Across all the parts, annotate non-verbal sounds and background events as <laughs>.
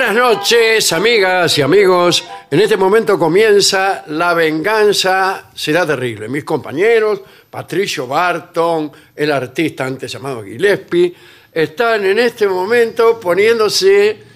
Buenas noches, amigas y amigos. En este momento comienza La venganza será terrible. Mis compañeros, Patricio Barton, el artista antes llamado Gillespie, están en este momento poniéndose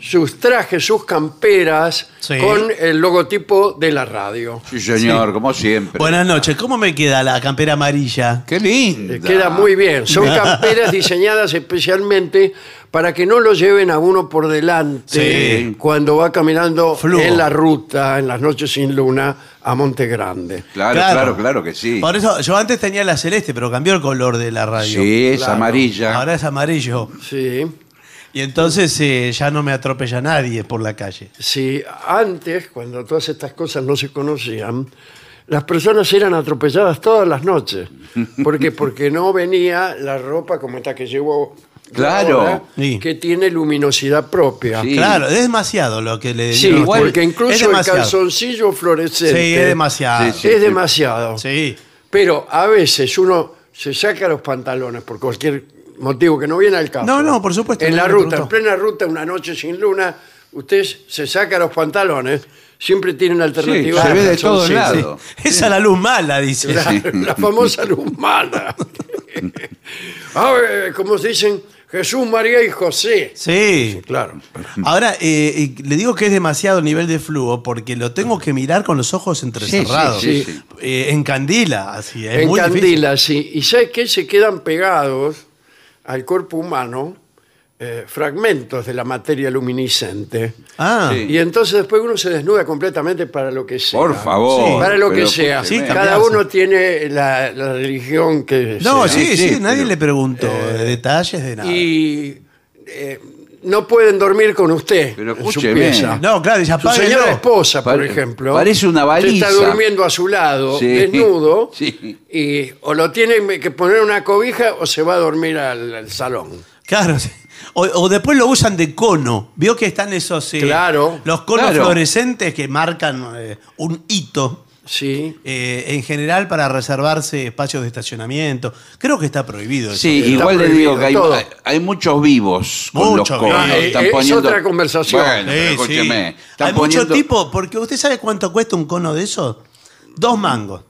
sus trajes, sus camperas Sí. con el logotipo de la radio. Sí, señor, como siempre. Buenas noches, ¿cómo me queda la campera amarilla? Qué lindo. Eh, Queda muy bien. Son <laughs> camperas diseñadas especialmente para que no lo lleven a uno por delante Sí. cuando va caminando Flujo. en la ruta, en las noches sin luna, a Monte Grande. Claro, claro, claro, que sí. Por eso, yo antes tenía la celeste, pero cambió el color de la radio. Sí, es Claro. amarilla. Ahora es amarillo. Sí. Y entonces eh, ya no me atropella nadie por la calle. Sí, antes, cuando todas estas cosas no se conocían, las personas eran atropelladas todas las noches. ¿Por qué? Porque no venía la ropa como esta que llevo Claro. ahora, Sí. que tiene luminosidad propia. Sí. Claro, es demasiado lo que le Sí, digo. igual porque incluso el calzoncillo fluorescente Sí, es demasiado. Sí, sí. es demasiado. Sí. Pero a veces uno se saca los pantalones por cualquier motivo que no viene al caso. No, no, por supuesto, En no la ruta, preguntó. en plena ruta, una noche sin luna, usted se saca los pantalones, siempre tiene una alternativa. se al ve de todos lados. <laughs> Esa es la luz mala, dice. La, la famosa luz mala. A <laughs> ver, como dicen, Jesús, María y José. Sí. Claro. Ahora, eh, eh, le digo que es demasiado el nivel de flujo porque lo tengo que mirar con los ojos entrecerrados. sí, sí, sí. Eh, en candila, así. Es en muy difícil. candila, sí. Y ¿sabes qué? Se quedan pegados al cuerpo humano eh, fragmentos de la materia luminiscente. Ah, Sí. Y entonces después uno se desnuda completamente para lo que sea. Por favor. Sí. Para lo que pero sea. Sí. Cada uno tiene la, la religión que no, sea. sí, sí, sí, nadie pero- le preguntó de detalles de nada. Y eh, no pueden dormir con usted Pero en su escúcheme. pieza. No, claro, ya Su señora esposa, por Pare- ejemplo, parece una usted está baliza. durmiendo a su lado, Sí. desnudo, <laughs> Sí. y o lo tiene que poner una cobija o se va a dormir al, al salón. Claro, sí. O, o después lo usan de cono. Vio que están esos. eh, Claro. Los conos Claro. fluorescentes que marcan eh, un hito. Sí. eh, en general para reservarse espacios de estacionamiento. Creo que está prohibido eso. Sí, Está igual le digo que hay, todo. hay- hay muchos vivos con Muchos los conos. vivos. Ah, Están eh, es poniendo- otra conversación. Bueno, pero Sí, sí. escúcheme. Están Hay mucho poniendo- tipo, porque usted sabe cuánto cuesta un cono de esos. Dos mangos.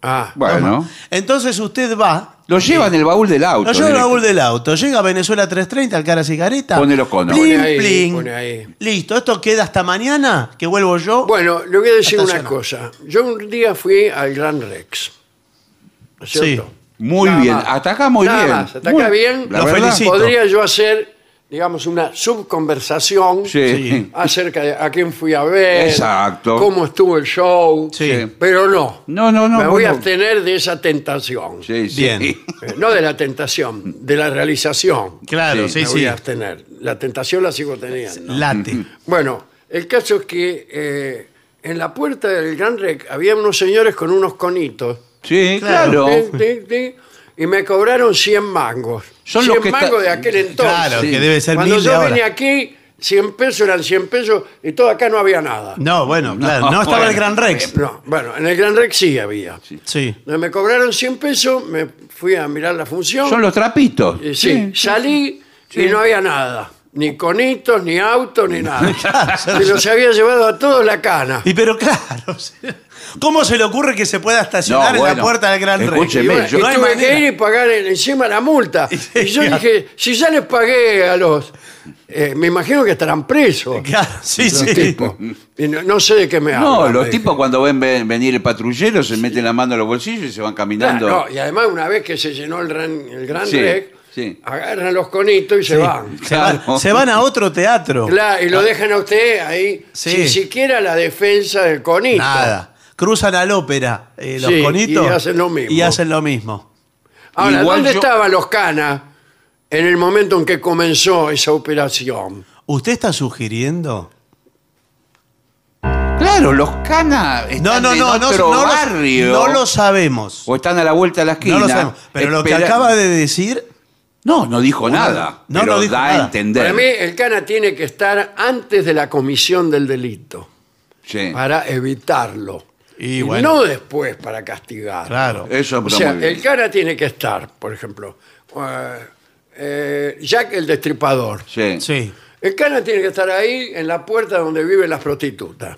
Ah, Bueno, Entonces usted va. Lo lleva en el baúl del auto. Lo lleva en el directo. baúl del auto. Llega a Venezuela 330, al cara cigareta. Pone los conos. Plin, Pone ahí, plin. pone ahí. Listo, esto queda hasta mañana, que vuelvo yo. Bueno, le voy a decir una cosa. Yo un día fui al Gran Rex. ¿No es Sí. cierto? Muy Nada bien. más. Hasta acá muy Nada bien. más, hasta Muy- acá bien. la Lo verdad, felicito. Podría yo hacer, digamos, una subconversación Sí. acerca de a quién fui a ver, Exacto. cómo estuvo el show, Sí. pero no. No, no, no. Me voy a bueno. abstener de esa tentación. Sí, sí. Bien. Eh, No de la tentación, de la realización. claro, sí, Me sí. voy a abstener. La tentación la sigo teniendo. Late. Bueno, el caso es que eh, en la puerta del Gran Rex había unos señores con unos conitos. Sí, Claro. claro. Ti, ti, ti, y me cobraron 100 mangos. Son 100 los que está- mangos de aquel entonces. Claro, Sí. que debe ser Cuando mil de yo ahora. vine aquí, 100 pesos eran 100 pesos y todo acá no había nada. No, bueno, claro. No, No, estaba bueno. el Gran Rex. No, bueno, en el Gran Rex sí había. Sí. Me cobraron 100 pesos, me fui a mirar la función. Son los trapitos. y sí, salí y no había nada. Ni conitos, ni autos, ni nada. <laughs> Se los había llevado a todos la cana. Y pero claro, <laughs> ¿cómo se le ocurre que se pueda estacionar No, en la bueno, puerta del Gran Rex? escúcheme, Y bueno, yo- y no hay tuve que ir y pagar en- encima la multa. <laughs> Y yo dije, si ya les pagué a los... eh, me imagino que estarán presos. Claro, sí, los sí. tipos. Y no, no sé de qué me No, hablan. los me tipos cuando ven ven- venir el patrullero se meten la mano en los bolsillos y se van caminando. Claro, no, y además una vez que se llenó el Gran, el gran Sí, Rex, sí. agarran los conitos y se van. Se, van, Claro. se van a otro teatro. Claro, y lo dejan a usted ahí Sí. sin siquiera la defensa del conito. Nada. Cruzan al ópera eh, los Sí, conitos. y hacen lo mismo. Y hacen lo mismo. Ahora, Igual ¿dónde yo- estaban los canas en el momento en que comenzó esa operación? ¿Usted está sugiriendo? Claro, los canas están No, no, en no, otro no, lo- barrio. no lo sabemos. O están a la vuelta de la esquina. No lo sabemos. Pero lo que Espera- acaba de decir, No, no dijo nada. no, pero no dijo da nada. a entender. Para mí, el cana tiene que estar antes de la comisión del delito Sí. para evitarlo. Y Y, bueno. no después para castigar. claro. Eso O sea, el cana tiene que estar, por ejemplo, eh, Jack el Destripador. Sí. Sí. El cana tiene que estar ahí en la puerta donde viven las prostitutas.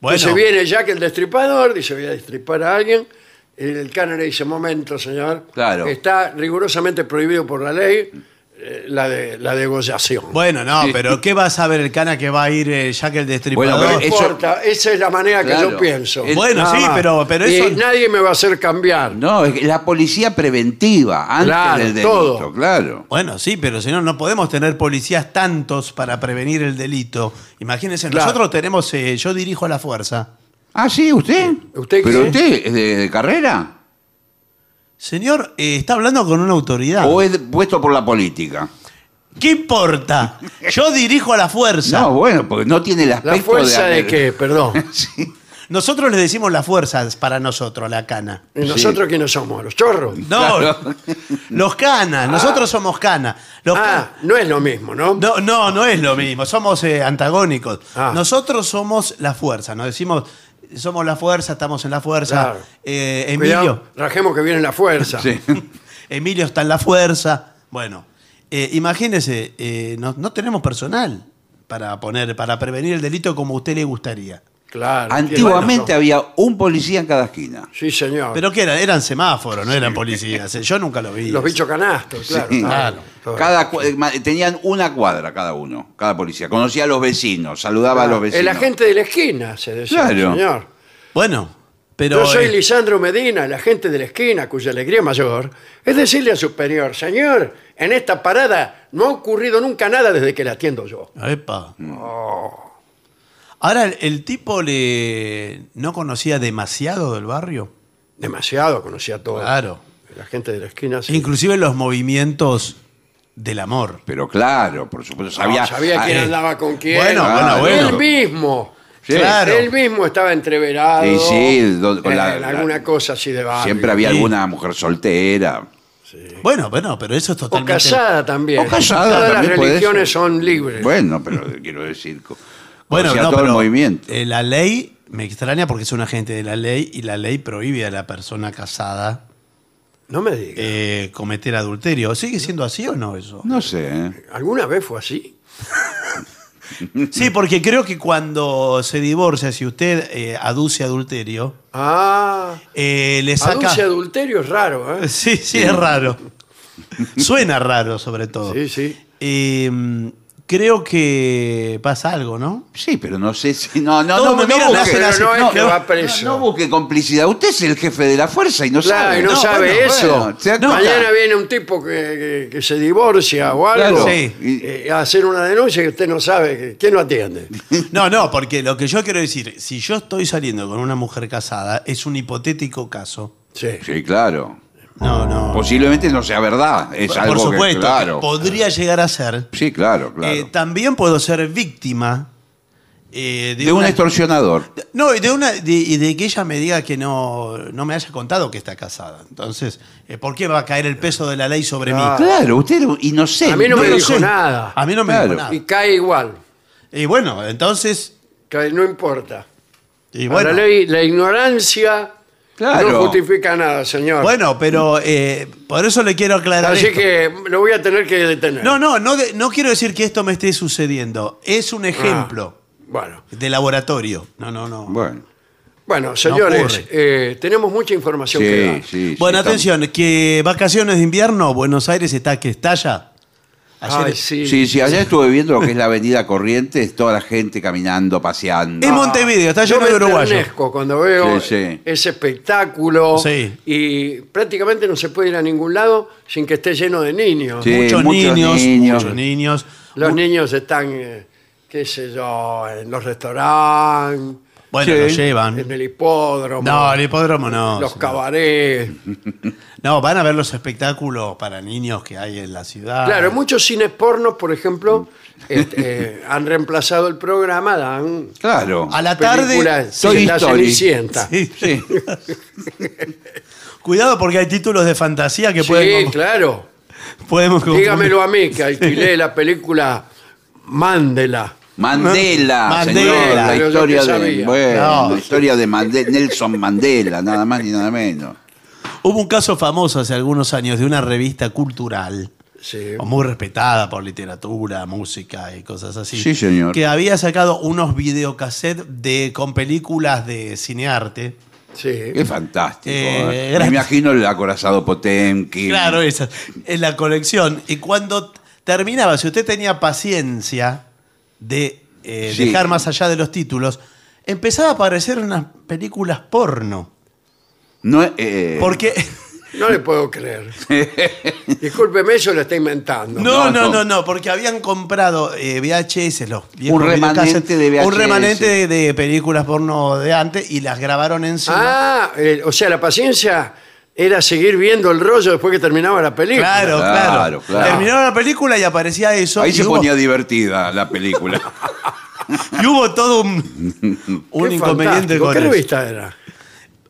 Bueno, Entonces viene Jack el Destripador, dice voy a destripar a alguien. El cana le dice, momento, señor. Claro. Está rigurosamente prohibido por la ley eh, la, de, la degollación. bueno, no, Sí. pero ¿qué va a saber el cana que va a ir eh, Jack el Destripador? Bueno, no pero eso- importa, esa es la manera que Claro. yo pienso. El- Bueno, Nada sí, más. pero- pero Y eso- nadie me va a hacer cambiar. No, es que la policía preventiva, antes Claro, del delito, todo. claro. Bueno, sí, pero si no, no podemos tener policías tantos para prevenir el delito. Imagínense, Claro. nosotros tenemos, eh, yo dirijo a la fuerza. Ah, sí, usted. ¿Usted ¿Pero qué? usted es de, de carrera? Señor, eh, está hablando con una autoridad. ¿O es puesto por la política? ¿Qué importa? Yo dirijo a la fuerza. No, bueno, porque no tiene el aspecto ¿La fuerza de haber- qué? Perdón. <laughs> Sí. Nosotros le decimos las fuerzas para nosotros, la cana. ¿Y nosotros quiénes somos? ¿Los chorros? No, Claro. los canas, nosotros somos canas. Los Ah, no es lo mismo, ¿no? No, no, no es lo mismo, somos eh, antagónicos. Ah. Nosotros somos la fuerza, nos decimos, somos la fuerza, estamos en la fuerza. Claro. Eh, Cuidado, Emilio, rajemos que viene la fuerza. Sí. <laughs> Emilio está en la fuerza. Bueno, eh, imagínese, eh, no, no tenemos personal para poner, para prevenir el delito como a usted le gustaría. Claro. Antiguamente Bueno, había un policía en cada esquina. Sí, señor. Pero que eran, eran semáforos, no eran policías. eh, Yo nunca lo vi. Los bichos canastos, claro. Sí. claro. Cada, eh, tenían una cuadra cada uno, cada policía. Conocía a los vecinos, saludaba a los vecinos. El agente de la esquina, se decía, Claro. señor. Bueno, pero. Yo soy eh, Lisandro Medina, el agente de la esquina, cuya alegría mayor es decirle al superior, señor, en esta parada no ha ocurrido nunca nada desde que la atiendo yo. epa. Oh. Ahora, el, tipo le no conocía demasiado del barrio. Demasiado, conocía todo. Claro. La gente de la esquina sí. Inclusive los movimientos del amor. Pero claro, por supuesto, sabía. No, sabía ah, quién eh, andaba con quién. Bueno, bueno, bueno. Él mismo. Sí. Claro. Él mismo estaba entreverado. Sí, sí, do- con en la- la- alguna cosa así de barrio. Siempre había Sí. alguna mujer soltera. Bueno, bueno, pero eso es O totalmente. casada también. O casada Todas también las religiones ser. son libres. Bueno, pero quiero decir. Bueno, no, todo pero el movimiento. eh, la ley me extraña porque es un agente de la ley y la ley prohíbe a la persona casada No me digas. eh, cometer adulterio. ¿Sigue siendo así o no eso? No sé. ¿eh? ¿Alguna vez fue así? <laughs> Sí, porque creo que cuando se divorcia, si usted eh, aduce adulterio, Ah, eh, le saca. aduce adulterio es raro, ¿eh? <laughs> Sí, sí, es raro. <laughs> Suena raro, sobre todo. Sí, sí. Eh, creo que pasa algo, ¿no? Sí, pero no sé si. No, no, Todos no, me no miran, busque- hacen Pero no es No, que no, va preso. No, no busque complicidad. Usted es el jefe de la fuerza y no Claro, sabe. y no, No, sabe bueno, eso. bueno. Mañana viene un tipo que, que- que se divorcia o algo Claro, Sí. y- a hacer una denuncia que usted no sabe. que- ¿Quién lo atiende? <laughs> No, no, porque lo que yo quiero decir, si yo estoy saliendo con una mujer casada, es un hipotético caso. Sí. Sí, claro. No, no. Posiblemente no sea verdad. Es Por algo supuesto, que. Claro. podría llegar a ser. Sí, claro, claro. Eh, también puedo ser víctima eh, de, de un una- extorsionador. No, y de, una, de, y de que ella me diga que no, no me haya contado que está casada. Entonces, eh, ¿por qué va a caer el peso de la ley sobre mí? Claro, usted era inocente. A mí no me dijo sé. nada. A mí no me Claro. dijo nada. Y cae igual. Y bueno, entonces. Cae- no importa. Y Para la ley, la ignorancia Claro. no justifica nada, señor. bueno, pero eh, por eso le quiero aclarar. Así esto. que lo voy a tener que detener. No, no, no, de- no quiero decir que esto me esté sucediendo. Es un ejemplo Ah, bueno. de laboratorio. No, no, no. Bueno, Bueno, señores, eh, tenemos mucha información que sí, dar. sí. bueno, sí, atención, que vacaciones de invierno, Buenos Aires está que estalla. Ayer- Ay, sí. Sí, sí, allá estuve viendo lo que es la avenida Corrientes, toda la gente caminando, paseando. En Montevideo, está Yo lleno de uruguayos. cuando veo Sí, sí. ese espectáculo Sí. y prácticamente no se puede ir a ningún lado sin que esté lleno de niños. Sí. muchos, muchos niños, niños. muchos niños. Los niños están, eh, qué sé yo, en los restaurantes, Bueno, Sí. lo llevan. en el hipódromo, No, el hipódromo no. los señor. cabarets. <laughs> No, van a ver los espectáculos para niños que hay en la ciudad. Claro, muchos cines pornos, por ejemplo, <laughs> este, eh, han reemplazado el programa, dan Claro. A la tarde. películas Toy Story. Cenicienta. Sí. Sí. Cuidado porque hay títulos de fantasía que Sí, pueden, claro. <laughs> podemos confundir. Dígamelo a mí, que alquilé la película Mandela. Mandela, Mandela. señor, la yo historia de, sabía. bueno, No. la historia de Mande- Nelson Mandela, nada más ni nada menos. Hubo un caso famoso hace algunos años de una revista cultural, Sí. muy respetada por literatura, música y cosas así. Sí, señor. Que había sacado unos videocassettes de, con películas de cinearte. Sí. Qué fantástico. Eh, ¿eh? Me imagino el acorazado Potemkin. Claro, esa, en la colección. Y cuando terminaba, si usted tenía paciencia de eh, Sí. dejar más allá de los títulos, empezaba a aparecer unas películas porno. No, eh, Porque. <laughs> No le puedo creer. <laughs> Discúlpeme, eso lo está inventando. No, No, no, no, no. porque habían comprado eh, VHS, los viejos Un remanente de Un VHS. remanente de, de películas porno de antes y las grabaron encima. Ah, eh, o sea, la paciencia era seguir viendo el rollo después que terminaba la película. claro, claro, Claro, claro. Terminó la película y aparecía eso. ahí y se hubo, ponía divertida la película. <laughs> y hubo todo un, <laughs> un Qué inconveniente fantástico. con ¿Qué eso. revista era?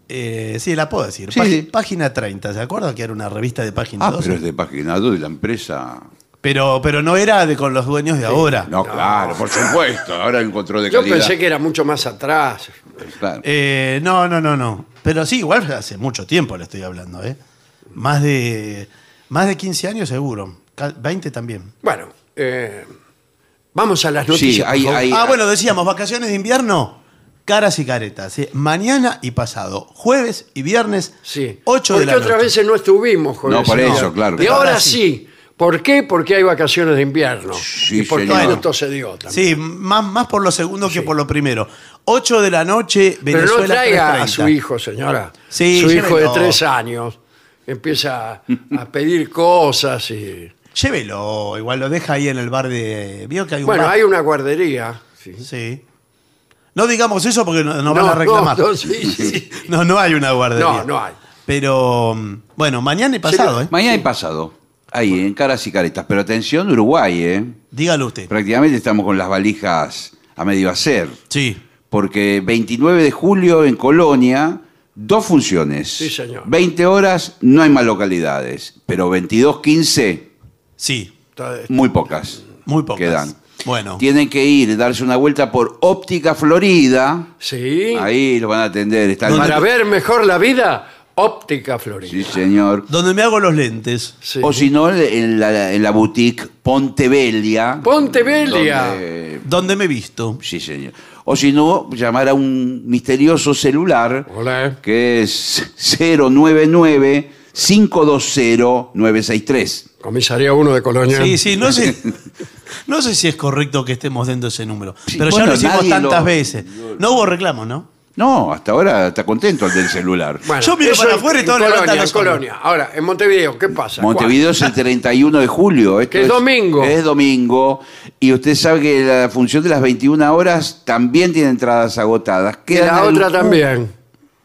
Eh, sí, la puedo decir. Sí, Pag- sí. Página 30, ¿se acuerdan que era una revista de página ah, 12? pero es de página 2 de la empresa. Pero, pero no era de con los dueños de ahora. No, claro, por supuesto. Ahora encontró de Yo calidad. pensé que era mucho más atrás. Claro. Eh, no, no, no, no. Pero sí, igual hace mucho tiempo le estoy hablando, ¿eh? Más de, más de 15 años seguro. Ca- 20 también. Bueno, eh, vamos a las Sí, noticias. por hay- favor. hay- ah, bueno, decíamos, vacaciones de invierno, caras y caretas. ¿sí? Mañana y pasado, jueves y viernes, Sí. 8 de Porque la otras noche. veces no estuvimos, joder, No, por señor. eso, claro. Y ahora sí. ¿Por qué? Porque hay vacaciones de invierno. Sí, y porque señor. justo se dio también. Sí, más, más por lo segundo que por lo primero. 8 de la noche, Pero Venezuela no traiga a 3:30. su hijo, señora. Sí, su hijo de tres años empieza a pedir cosas y... Llévelo, igual lo deja ahí en el bar de... ¿Vio que hay un Bueno, bar? hay una guardería. sí. Sí. No digamos eso porque no- nos No, van a reclamar. no, no, sí, sí. <laughs> No, no hay una guardería. No, no hay. Pero, mm, bueno, mañana y pasado, ¿eh? Mañana y pasado. Ahí, en caras y caretas. Pero atención, Uruguay, ¿eh? Dígalo usted. Prácticamente estamos con las valijas a medio hacer. Sí. Porque 29 de julio en Colonia, dos funciones. Sí, señor. 20 horas, no hay más localidades. Pero 22, 15, Sí. Está- muy pocas. Muy pocas. Quedan. Bueno. Tienen que ir, darse una vuelta por Óptica Florida. Sí. Ahí los van a atender. Está Para ver mejor la vida, Óptica Florida. Sí, señor. Donde me hago los lentes. Sí. O si no, en la, en la boutique Pontevelia. Pontevelia. donde- Donde me he visto. Sí, señor. O si no, llamar a un misterioso celular Hola. que es 099-520-963. Comisaría 1 de Colonia. Sí, sí, no sé. <laughs> No sé si es correcto que estemos dando ese número. Sí, pero ya lo hicimos tantas lo- veces. No hubo reclamo, ¿no? No, hasta ahora está contento el del celular. Bueno, Yo miro eso para afuera y en todos levantan Colonia, en Colonia. Ahora, en Montevideo, ¿qué pasa? Montevideo es el 31 de julio. Esto Que es domingo. Es domingo. Y usted sabe que la función de las 21 horas también tiene entradas agotadas. ¿Cuál? Y Quedan la otra también.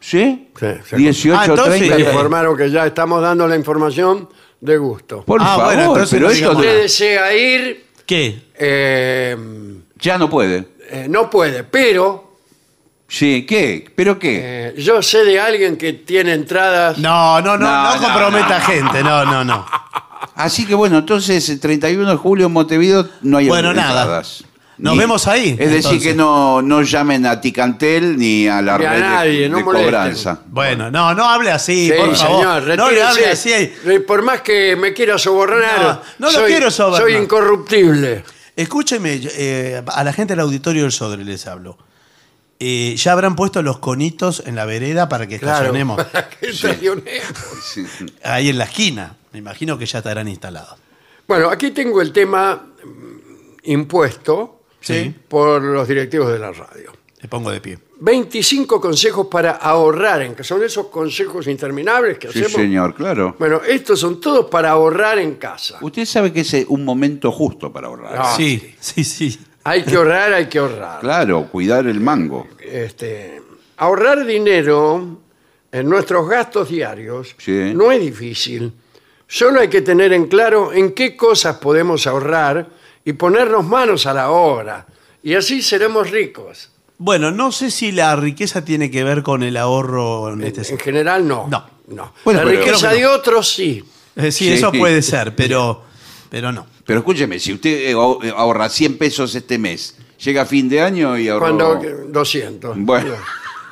¿Sí? Sí, sí. 18, Ah, entonces- 30. Me informaron que ya estamos dando la información de gusto. Por Ah, favor, bueno, entonces pero esto Usted desea ir, ¿Qué? eh, ya no puede. eh, no puede, pero Sí, ¿qué? ¿Pero qué? eh, yo sé de alguien que tiene entradas. No, no, no, No, no, no, comprometa gente. No, no, no. Así que bueno, entonces el 31 de julio en Montevideo no hay Bueno, nada. entradas. Nos vemos ahí, Es decir, entonces. que no, no llamen a Ticantel ni a la Ni a red de- nadie, de, no molesten. cobranza. Bueno, no, no hable así, Sí, por favor. señor, no le retírese. hable así. Eh, Por más que me quiera sobornar, No, no lo soy, quiero sobornar. soy incorruptible. Escúcheme, yo, eh, a la gente del auditorio del Sodre les hablo. Eh, ya habrán puesto los conitos en la vereda para que Claro. estacionemos <laughs> Que estacionemos. Sí. ahí en la esquina. Me imagino que ya estarán instalados. Bueno, aquí tengo el tema mm, impuesto Sí. por los directivos de la radio. Le pongo de pie. 25 consejos para ahorrar, en que son esos consejos interminables que Sí, hacemos. señor, claro. Bueno, estos son todos para ahorrar en casa. Usted sabe que es eh, un momento justo para ahorrar. Ah, sí, sí, sí. Hay que ahorrar, hay que ahorrar. Claro, cuidar el mango. Este, ahorrar dinero en nuestros gastos diarios Sí. no es difícil. Solo hay que tener en claro en qué cosas podemos ahorrar y ponernos manos a la obra. Y así seremos ricos. Bueno, no sé si la riqueza tiene que ver con el ahorro en este En general no. No. no. Bueno, la pero- riqueza de otros sí. Eh, sí, Sí. eso puede ser, pero, pero no. Pero escúcheme, si usted eh, eh, ahorra 100 pesos este mes, llega a fin de año y ahorró... Cuando 200. Bueno.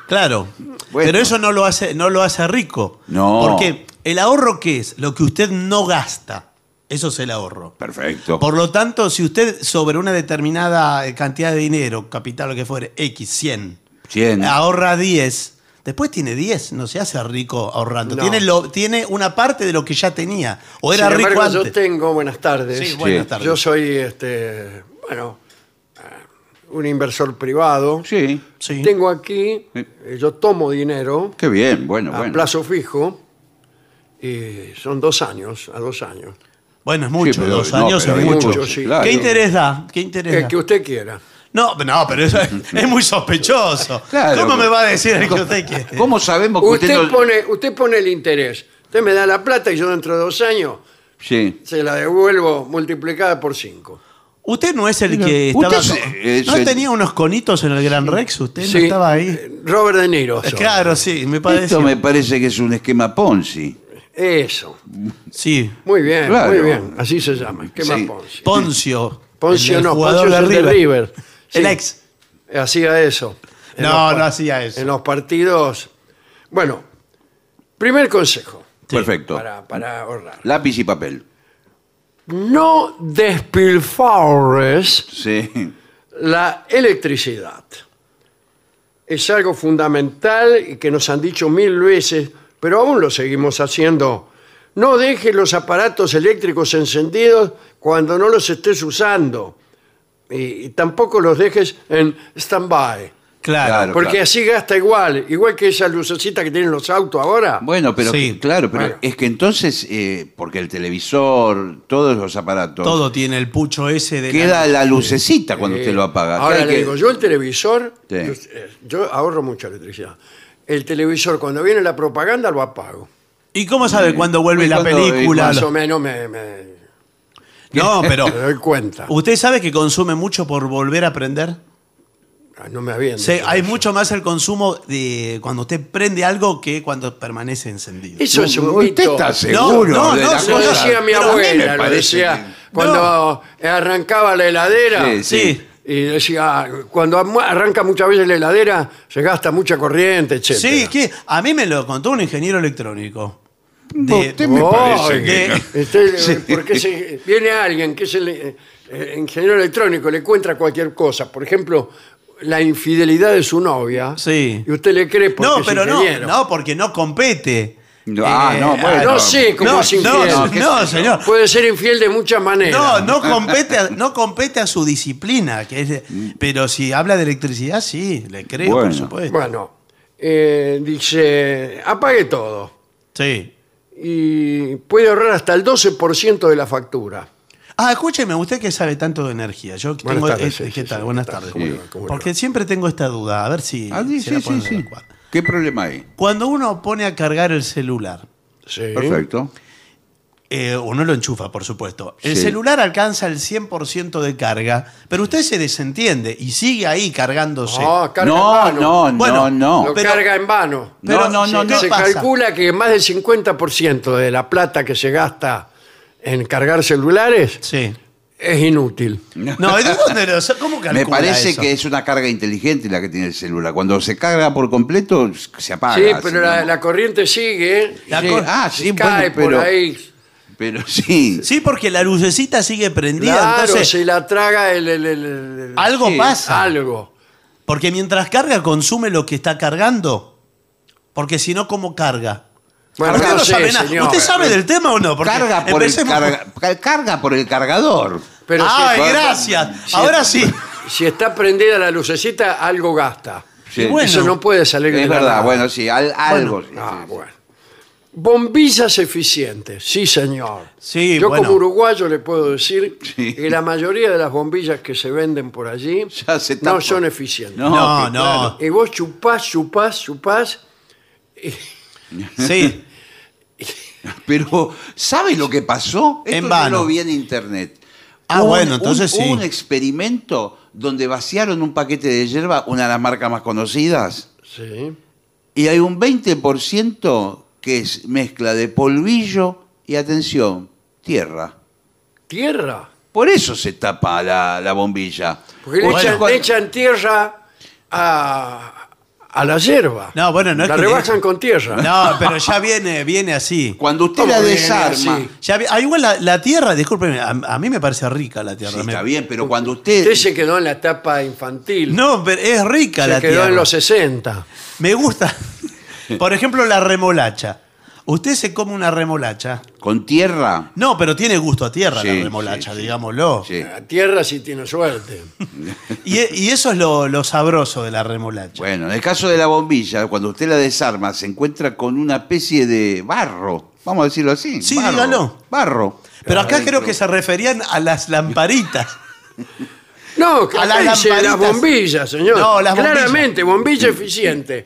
Claro. Bueno. Pero eso no lo hace, no lo hace rico. No. Porque el ahorro qué es? Lo que usted no gasta. Eso es el ahorro. Perfecto. Por lo tanto, si usted sobre una determinada eh, cantidad de dinero, capital lo que fuere, X, 100, 100. ahorra 10, después tiene 10, no se hace rico ahorrando. No. Tiene, lo, tiene una parte de lo que ya tenía. O era Sin rico embargo, antes. yo tengo, buenas tardes. Sí, buenas Sí. tardes. Yo soy, este, bueno, eh, un inversor privado. Sí. Sí. Tengo aquí, eh, yo tomo dinero Qué bien, bueno, a bueno. plazo fijo y son dos años, a dos años. Bueno, es mucho, Sí, pero dos no, años es mucho. mucho, sí. claro. ¿Qué interés da? ¿Qué interés El da? que usted quiera. No, no, pero eso es, es muy sospechoso. Claro, ¿Cómo me va a decir el que usted quiere? ¿Cómo sabemos que usted, Usted no- pone, usted pone el interés. Usted me da la plata y yo dentro de dos años Sí. se la devuelvo multiplicada por cinco. Usted no es el que usted estaba. es- es ¿No el- tenía unos conitos en el Gran Rex? ¿Usted no Sí, estaba ahí? eh, Robert De Niro. soy. Claro, sí, me parece. Esto me parece que es un esquema Ponzi. Eso. Sí. Muy bien, Claro. muy bien. Así se llama. ¿Qué más Sí. Poncio? Poncio. Poncio el no, jugador Poncio es el de River. El ex. Hacía eso. En No, los par- no hacía eso. En los partidos. Bueno, primer consejo Perfecto. para, para ahorrar. Lápiz y papel. No despilfarres Sí. la electricidad. Es algo fundamental y que nos han dicho mil veces, pero aún lo seguimos haciendo. No deje los aparatos eléctricos encendidos cuando no los estés usando. Y, y tampoco los dejes en stand-by. Claro. Claro. Porque así gasta igual, igual que esa lucecita que tienen los autos ahora. Bueno, pero Sí. claro, pero Bueno. es que entonces, eh, porque el televisor, todos los aparatos, Todo tiene el pucho ese de. queda la lucecita cuando Eh, usted lo apaga. Ahora hay le que- digo, yo el televisor, Sí. yo, eh, yo ahorro mucha electricidad. El televisor, cuando viene la propaganda, lo apago. ¿Y cómo sabe cuándo vuelve Y la cuando- y película? Más o menos me, me- No, <laughs> pero. me doy cuenta. ¿Usted sabe que consume mucho por volver a prender? Ah, No me habían hay eso. mucho más el consumo de cuando usted prende algo que cuando permanece encendido. Eso es un ¿Usted mito. está seguro no, de no, la Lo cosa? decía mi Pero a mí me abuela, lo parece decía que- cuando arrancaba la heladera. Sí, sí. Sí. y decía, cuando am- arranca muchas veces la heladera, se gasta mucha corriente, etc. Sí, que a mí me lo contó un ingeniero electrónico. De- Usted me parece de- que... Este, porque se- viene alguien que es el eh, eh, ingeniero electrónico, le encuentra cualquier cosa. Por ejemplo, la infidelidad de su novia. Sí. Y usted le cree porque no, es pero no, ingeniero. no, porque no compete. No, ah, no, bueno. No sé cómo no, es no, infiel. no, no, señor. Puede ser infiel de muchas maneras. No, no compete, a, no compete a su disciplina, que es, pero si habla de electricidad, sí, le creo, Bueno. por supuesto. Bueno, eh, dice, apague todo. Sí. Y puede ahorrar hasta el 12% de la factura. Ah, escúcheme, usted que sabe tanto de energía. Yo Buenas tengo, tardes, eh, sí, ¿Qué sí, tal? sí, Buenas tardes. tardes. ¿Cómo le va? ¿Cómo le Porque va? siempre tengo esta duda, a ver si, Ah, sí, si la sí, sí. ¿Qué problema hay? Cuando uno pone a cargar el celular, Sí. Perfecto. Eh, uno lo enchufa, por supuesto. El Sí. celular alcanza el 100% de carga, pero usted se desentiende y sigue ahí cargándose. No, carga No, en vano. no, Bueno, no, no. Lo pero- carga en vano. Pero no, no, ¿qué no. se calcula que más del 50% de la plata que se gasta en cargar celulares Sí. es inútil. No, ¿y de dónde lo ¿Cómo calcula Me parece eso? que es una carga inteligente la que tiene el celular. Cuando se carga por completo, se apaga. sí, pero la, corriente sigue. La Sí, cor- ah, sí, cae bueno, pero, por ahí. Pero <laughs> sí. Sí, porque la lucecita sigue prendida, Claro, entonces se la traga el, el- el- el- algo sí, pasa. algo. Porque mientras carga, consume lo que está cargando. Porque si no, ¿cómo carga? Bueno, Usted no no sé, sabe nada. señor. ¿Usted sabe del tema o no? Porque Carga por, el empecemos- carga, ca- carga por el cargador. Pero Ay, si- gracias. si- Ahora sí. Si está prendida la lucecita, algo gasta. Sí. bueno. Eso no puede salir de Es la verdad, nada. bueno, sí, al- algo. sí, Ah, sí, sí. bueno. Bombillas eficientes, sí señor. Sí, Yo bueno. como uruguayo le puedo decir Sí. que la mayoría de las bombillas que se venden por allí <laughs> Ya se no son eficientes. No, No, que no. Y vos chupás, chupás, chupás. Sí. <laughs> Pero, ¿sabe lo que pasó? Esto En yo vano. lo vi en internet. Ah, bueno, un- entonces hubo sí. un experimento donde vaciaron un paquete de hierba, una de las marcas más conocidas, Sí. y hay un 20% que es mezcla de polvillo y, atención, tierra. Tierra. Por eso se tapa la, la bombilla. Porque le Bueno, echan, cuando- le echan tierra a, a la hierba. No, bueno, no es La que le rebajan con tierra. No, pero ya viene, viene así. Cuando usted ¿Cómo la viene desarma, así? Ya vi- ah, igual la, la tierra, discúlpeme, a, a mí me parece rica la tierra. sí, me- está bien, pero cuando usted... Usted se quedó en la etapa infantil. No, pero es rica se la quedó tierra. en los 60. Me gusta. <laughs> Por ejemplo, la remolacha. Usted se come una remolacha. Con tierra, No, pero tiene gusto a tierra Sí, la remolacha, sí, sí. digámoslo. La tierra sí tiene suerte. <laughs> Y, y eso es lo, lo sabroso de la remolacha. Bueno, en el caso de la bombilla, cuando usted la desarma, se encuentra con una especie de barro. Vamos a decirlo así. Sí, barro, dígalo. Barro. pero acá Adentro. creo que se referían a las lamparitas. <laughs> No, que A acá las dice las lamparitas. bombillas, señor. No, las bombillas. Claramente, bombilla <laughs> eficiente.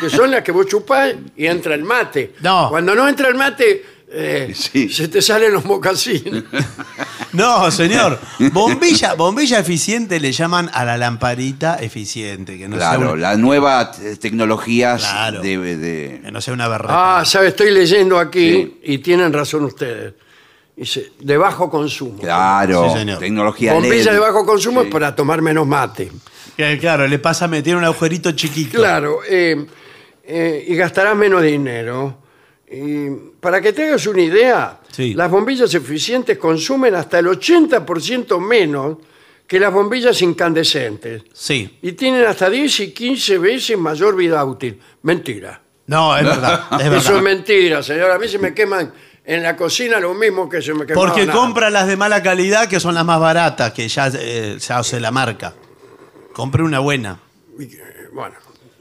Que son las que vos chupás y entra el mate. No. Cuando no entra el mate, eh, Sí. se te salen los mocasines. <laughs> No, señor. Bombilla, bombilla eficiente le llaman a la lamparita eficiente. Que no sea Claro, una, las nuevas eh, tecnologías Claro. de, de- que no sea una berreta. Ah, sabe, estoy leyendo aquí Sí. y tienen razón ustedes. Dice, de bajo consumo. Claro, Sí, señor. tecnología Bombilla LED. de bajo consumo Sí. es para tomar menos mate. Que, claro, le pasa a meter un agujerito chiquito. Claro, eh, eh, y gastarás menos dinero. Y para que te hagas una idea, Sí. las bombillas eficientes consumen hasta el 80% menos que las bombillas incandescentes. Sí. Y tienen hasta 10 y 15 veces mayor vida útil. Mentira. No, es verdad. Es <laughs> Eso verdad. es mentira, señor. A mí se me queman en la cocina lo mismo que se me quemaban. Porque compra las de mala calidad, que son las más baratas, que ya eh, se hace la marca. Compre una buena. Bueno,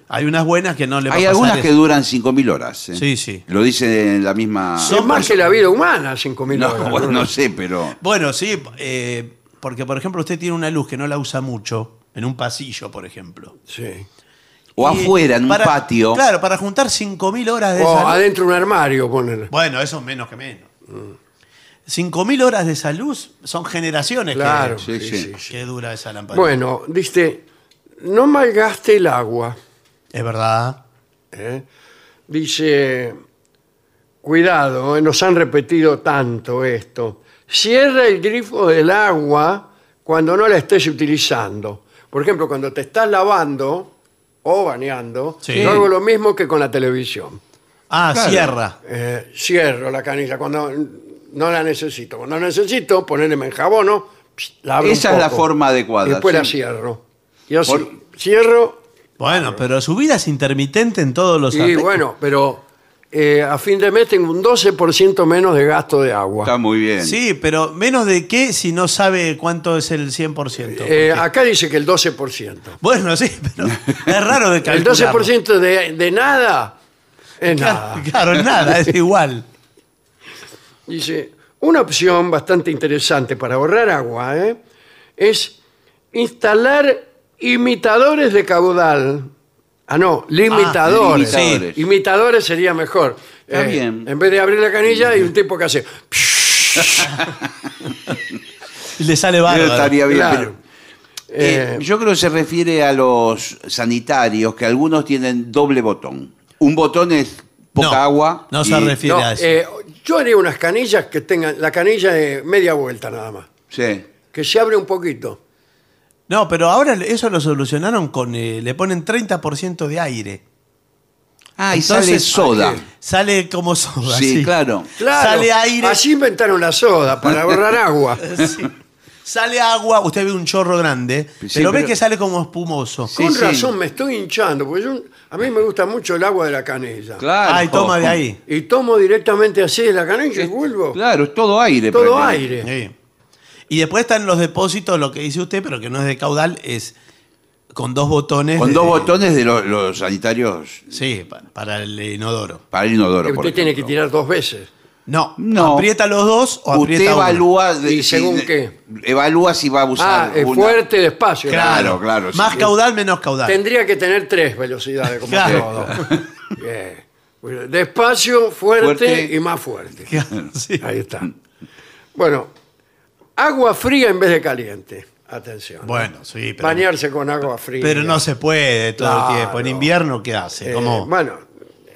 Hay unas buenas que no le va Hay a pasar algunas que eso. duran 5.000 horas. ¿eh? Sí, sí. Lo dice en la misma... es más que la vida humana, 5.000 No, horas. bueno, no sé, pero... Bueno, sí, eh, porque por ejemplo usted tiene una luz que no la usa mucho, en un pasillo, por ejemplo. Sí. O Y afuera, en un para- patio. Claro, para juntar 5.000 horas de O esa luz- adentro de un armario, poner. Bueno, eso es menos que menos. 5.000 horas de esa luz son generaciones Claro, que, sí, sí, sí. sí, sí. que dura esa lámpara. Bueno, dice, no malgaste el agua. Es verdad. ¿eh? Dice, cuidado, eh, nos han repetido tanto esto. Cierra el grifo del agua cuando no la estés utilizando. Por ejemplo, cuando te estás lavando o bañando, Sí. yo hago lo mismo que con la televisión. Ah, Claro. cierra. Eh, cierro la canilla cuando no la necesito. Cuando necesito, ponerme en jabono, pss, la abro un Esa es la poco. forma Y adecuada. después la sí. cierro. Y así, Por- cierro Bueno, pero su vida es intermitente en todos los y aspectos. bueno, pero eh, a fin de mes tengo un 12% menos de gasto de agua. Está muy bien. Sí, pero menos de qué si no sabe cuánto es el 100%. Eh, Porque- acá dice que el 12%. Bueno, sí, pero es raro de <laughs> El calcular. 12% de, de nada es nada. Claro, <laughs> claro, nada, es igual. <laughs> Dice, una opción bastante interesante para ahorrar agua ¿eh? es instalar imitadores de caudal. Ah, no, limitadores. Ah, limitadores. Imitadores sería mejor. Eh, Está bien. En vez de abrir la canilla hay un tipo que hace... <laughs> Le sale bárbaro. Estaría bien. Claro. pero- Eh, Eh, yo creo que se refiere a los sanitarios, que algunos tienen doble botón. Un botón es poca No, agua. no y- se refiere. no, a eso. eh, yo haría unas canillas que tengan la canilla de media vuelta nada más. Sí. Que se abre un poquito. No, pero ahora eso lo solucionaron con. eh, le ponen 30% de aire. Ah, y Entonces, sale soda. Sale como soda. Sí, claro. Claro, Sale aire. así inventaron la soda para ahorrar agua. <laughs> Sí. Sale agua, usted ve un chorro grande, Sí, pero ve pero- que sale como espumoso. Sí, Con sí. razón me estoy hinchando, porque yo- a mí me gusta mucho el agua de la canilla. Claro. Ay, toma de ahí. Y tomo directamente así de la canilla y vuelvo. Claro, es todo aire. Todo prácticamente. aire. Sí. Y después están los depósitos, lo que dice usted, pero que no es de caudal, es con dos botones. Con de- dos botones de los, los sanitarios Sí, pa- para el inodoro. para el inodoro. Que por usted tiene que tirar dos veces. No, No. aprieta los dos o Usted aprieta uno. evalúa. de- ¿Y según si- qué? Evalúa si va a Ah, usar. es una- fuerte, despacio. Claro, claro. sí. Más caudal, menos caudal. Tendría que tener tres velocidades, como Claro. todo. <laughs> Bien. Bueno, Despacio, fuerte, Fuerte. y más fuerte. Sí. Ahí está. Bueno, agua fría en vez de caliente. Atención. ¿no? Bueno, sí, pero, Bañarse con agua fría. pero no se puede todo Claro. el tiempo. En invierno, ¿qué hace? Eh, bueno,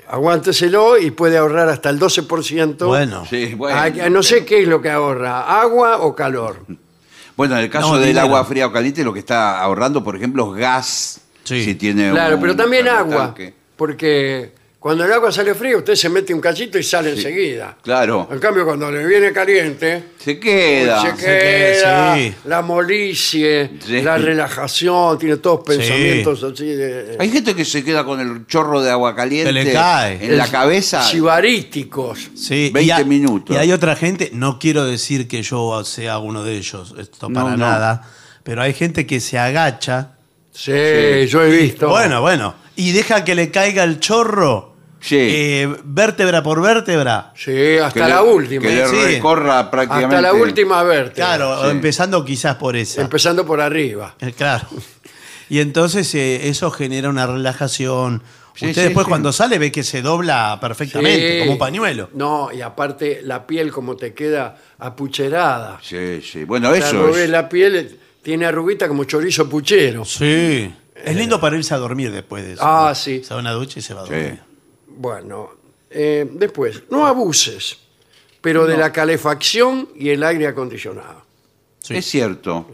aguánteselo y puede ahorrar hasta el 12%. bueno, Sí, bueno. Ah, no sé qué es lo que ahorra, agua o calor. Bueno, en el caso No, del dinero. agua fría o caliente, lo que está ahorrando, por ejemplo, es gas. Sí. Si tiene Claro, un pero también agua, tanque. porque cuando el agua sale fría usted se mete un cachito y sale enseguida. Claro. En cambio, cuando le viene caliente, Se queda. se queda, queda sí. la molicie, Sí. la relajación, tiene todos pensamientos así de... Hay gente que se queda con el chorro de agua caliente Se le cae. en la cabeza. Sibaríticos. sí, 20 y ha- minutos. Y hay otra gente, no quiero decir que yo sea uno de ellos, esto No, para no. nada, pero hay gente que se agacha. Sí, yo he visto. Bueno, bueno, y deja que le caiga el chorro Sí. eh, vértebra por vértebra. Sí, hasta que la le- última. Que le Sí. recorra prácticamente. Hasta la última vértebra. Claro, Sí. empezando quizás por esa. Empezando por arriba. Eh, Claro. Y entonces eh, eso genera una relajación. Sí, Usted sí, después sí. cuando sale ve que se dobla perfectamente, Sí. como un pañuelo. No, y aparte la piel como te queda apucherada. Sí, sí. Bueno, O sea, eso es. la piel tiene arruguita como chorizo puchero. Sí. Es lindo para irse a dormir después de eso. Ah, sí. Se da una ducha y se va a Sí. dormir. Bueno, eh, después, no abuses, pero de la calefacción y el aire acondicionado. Sí. Es cierto.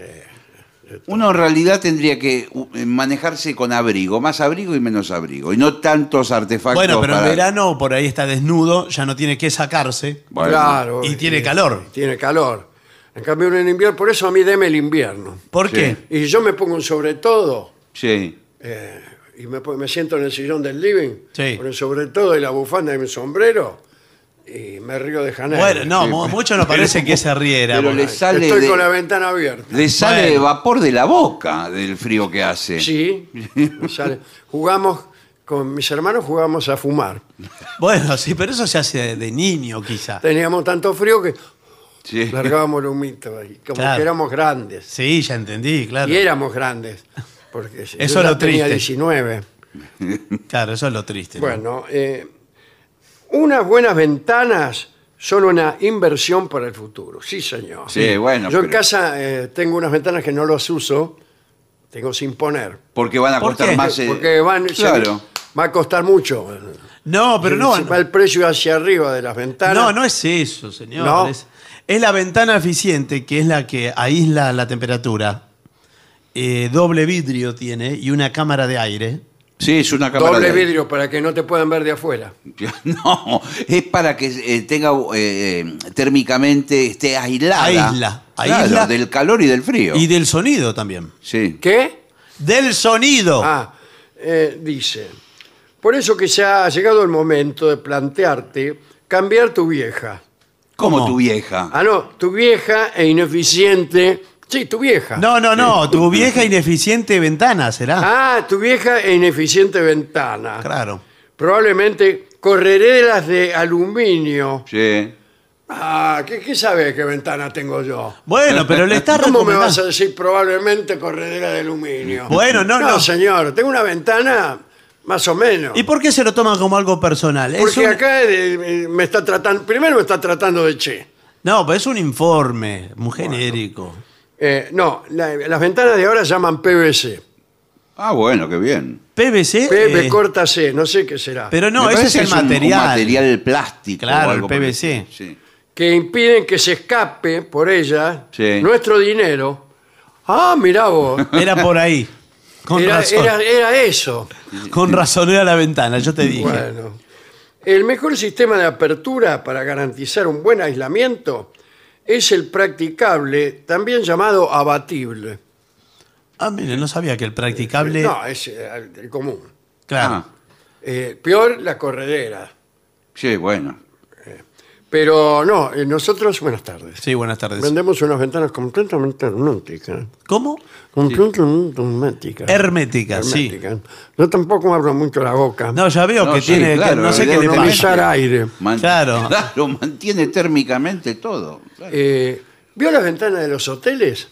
Uno en realidad tendría que manejarse con abrigo, más abrigo y menos abrigo, y no tantos artefactos. Bueno, pero para- en verano por ahí está desnudo, ya no tiene que sacarse. Bueno, claro. Y tiene calor. Tiene calor. En cambio, en invierno, por eso a mí deme el invierno. ¿Por Sí. qué? Y yo me pongo un sobre todo Sí. eh, y me, pon- me siento en el sillón del living Sí. con el sobre todo y la bufanda y mi sombrero y me río de Janeiro. Bueno, no, mu- mucho no <laughs> parece que se riera. pero porque- le sale Estoy de- con la ventana abierta. Le sale Bueno. vapor de la boca del frío que hace. Sí, me sale. jugamos con mis hermanos jugamos a fumar. <laughs> Bueno, sí, pero eso se hace de, de niño quizá. Teníamos tanto frío que Sí. largábamos el humito ahí, como Claro. que éramos grandes. Sí, ya entendí, claro. Y éramos grandes. Porque Eso yo es lo tenía triste. 19. <laughs> Claro, eso es lo triste. ¿no? Bueno, eh, unas buenas ventanas son una inversión para el futuro. Sí, señor. Sí, bueno, Yo en pero- casa eh, tengo unas ventanas que no las uso, tengo sin poner. Porque van a ¿Por costar qué? más. eh, Porque van, se- Claro. va a costar mucho. No, pero no. Si va el precio hacia arriba de las ventanas. No, no es eso, señor. ¿No? Es, Es la ventana eficiente, que es la que aísla la temperatura. Eh, doble vidrio tiene y una cámara de aire. Sí, es una cámara Doble de- vidrio para que no te puedan ver de afuera. <laughs> No, es para que eh, tenga eh, térmicamente esté aislada. Aísla, Claro, aísla. del calor y del frío. Y del sonido también. Sí. ¿Qué? Del sonido. Ah, eh, dice, por eso que ya ha llegado el momento de plantearte cambiar tu vieja. Como ¿Cómo? tu vieja. Ah, no, tu vieja e ineficiente. Sí, tu vieja. No, no, no. Tu vieja ineficiente ventana será. Ah, tu vieja e ineficiente ventana. Claro. Probablemente correderas de aluminio. Sí. Ah, ¿qué, qué sabes qué ventana tengo yo? Bueno, pero le estás ¿Cómo me recomendando. vas a decir probablemente corredera de aluminio? Bueno, no, no. señor, tengo una ventana más o menos. ¿Y por qué se lo toman como algo personal? Es Porque un- acá eh, eh, me está tratando, primero me está tratando de che. No, pues es un informe, muy genérico. Eh, no, la- las ventanas de ahora llaman PVC. Ah, bueno, qué bien. PVC. PV eh, corta C, no sé qué será. pero no, Me ese es parece el que un- material. Un, material plástico. Claro, o el algo por PVC. Sí. que impiden que se escape por ella Sí. nuestro dinero. Ah, mirá vos. <laughs> Era por ahí. Con Era, razón. era- era eso. Con razón era la ventana, yo te dije. Bueno. El mejor sistema de apertura para garantizar un buen aislamiento es el practicable, también llamado abatible. Ah, mire, no sabía que el practicable. No, es eh, el común. claro. Ah, Eh, peor la corredera. sí, bueno. Pero no, eh, nosotros, buenas tardes. Sí, buenas tardes. Vendemos unas ventanas completamente herméticas. ¿Cómo? Completamente herméticas. Hermética, sí. Herméticas. Yo tampoco abro mucho la boca. No, ya veo No, que sí, tiene. que- claro, no sé qué le evidentemente. pasa. Utilizar aire. Man- Claro. <laughs> Claro, mantiene térmicamente todo. Claro. Eh, ¿Vio las ventanas de los hoteles?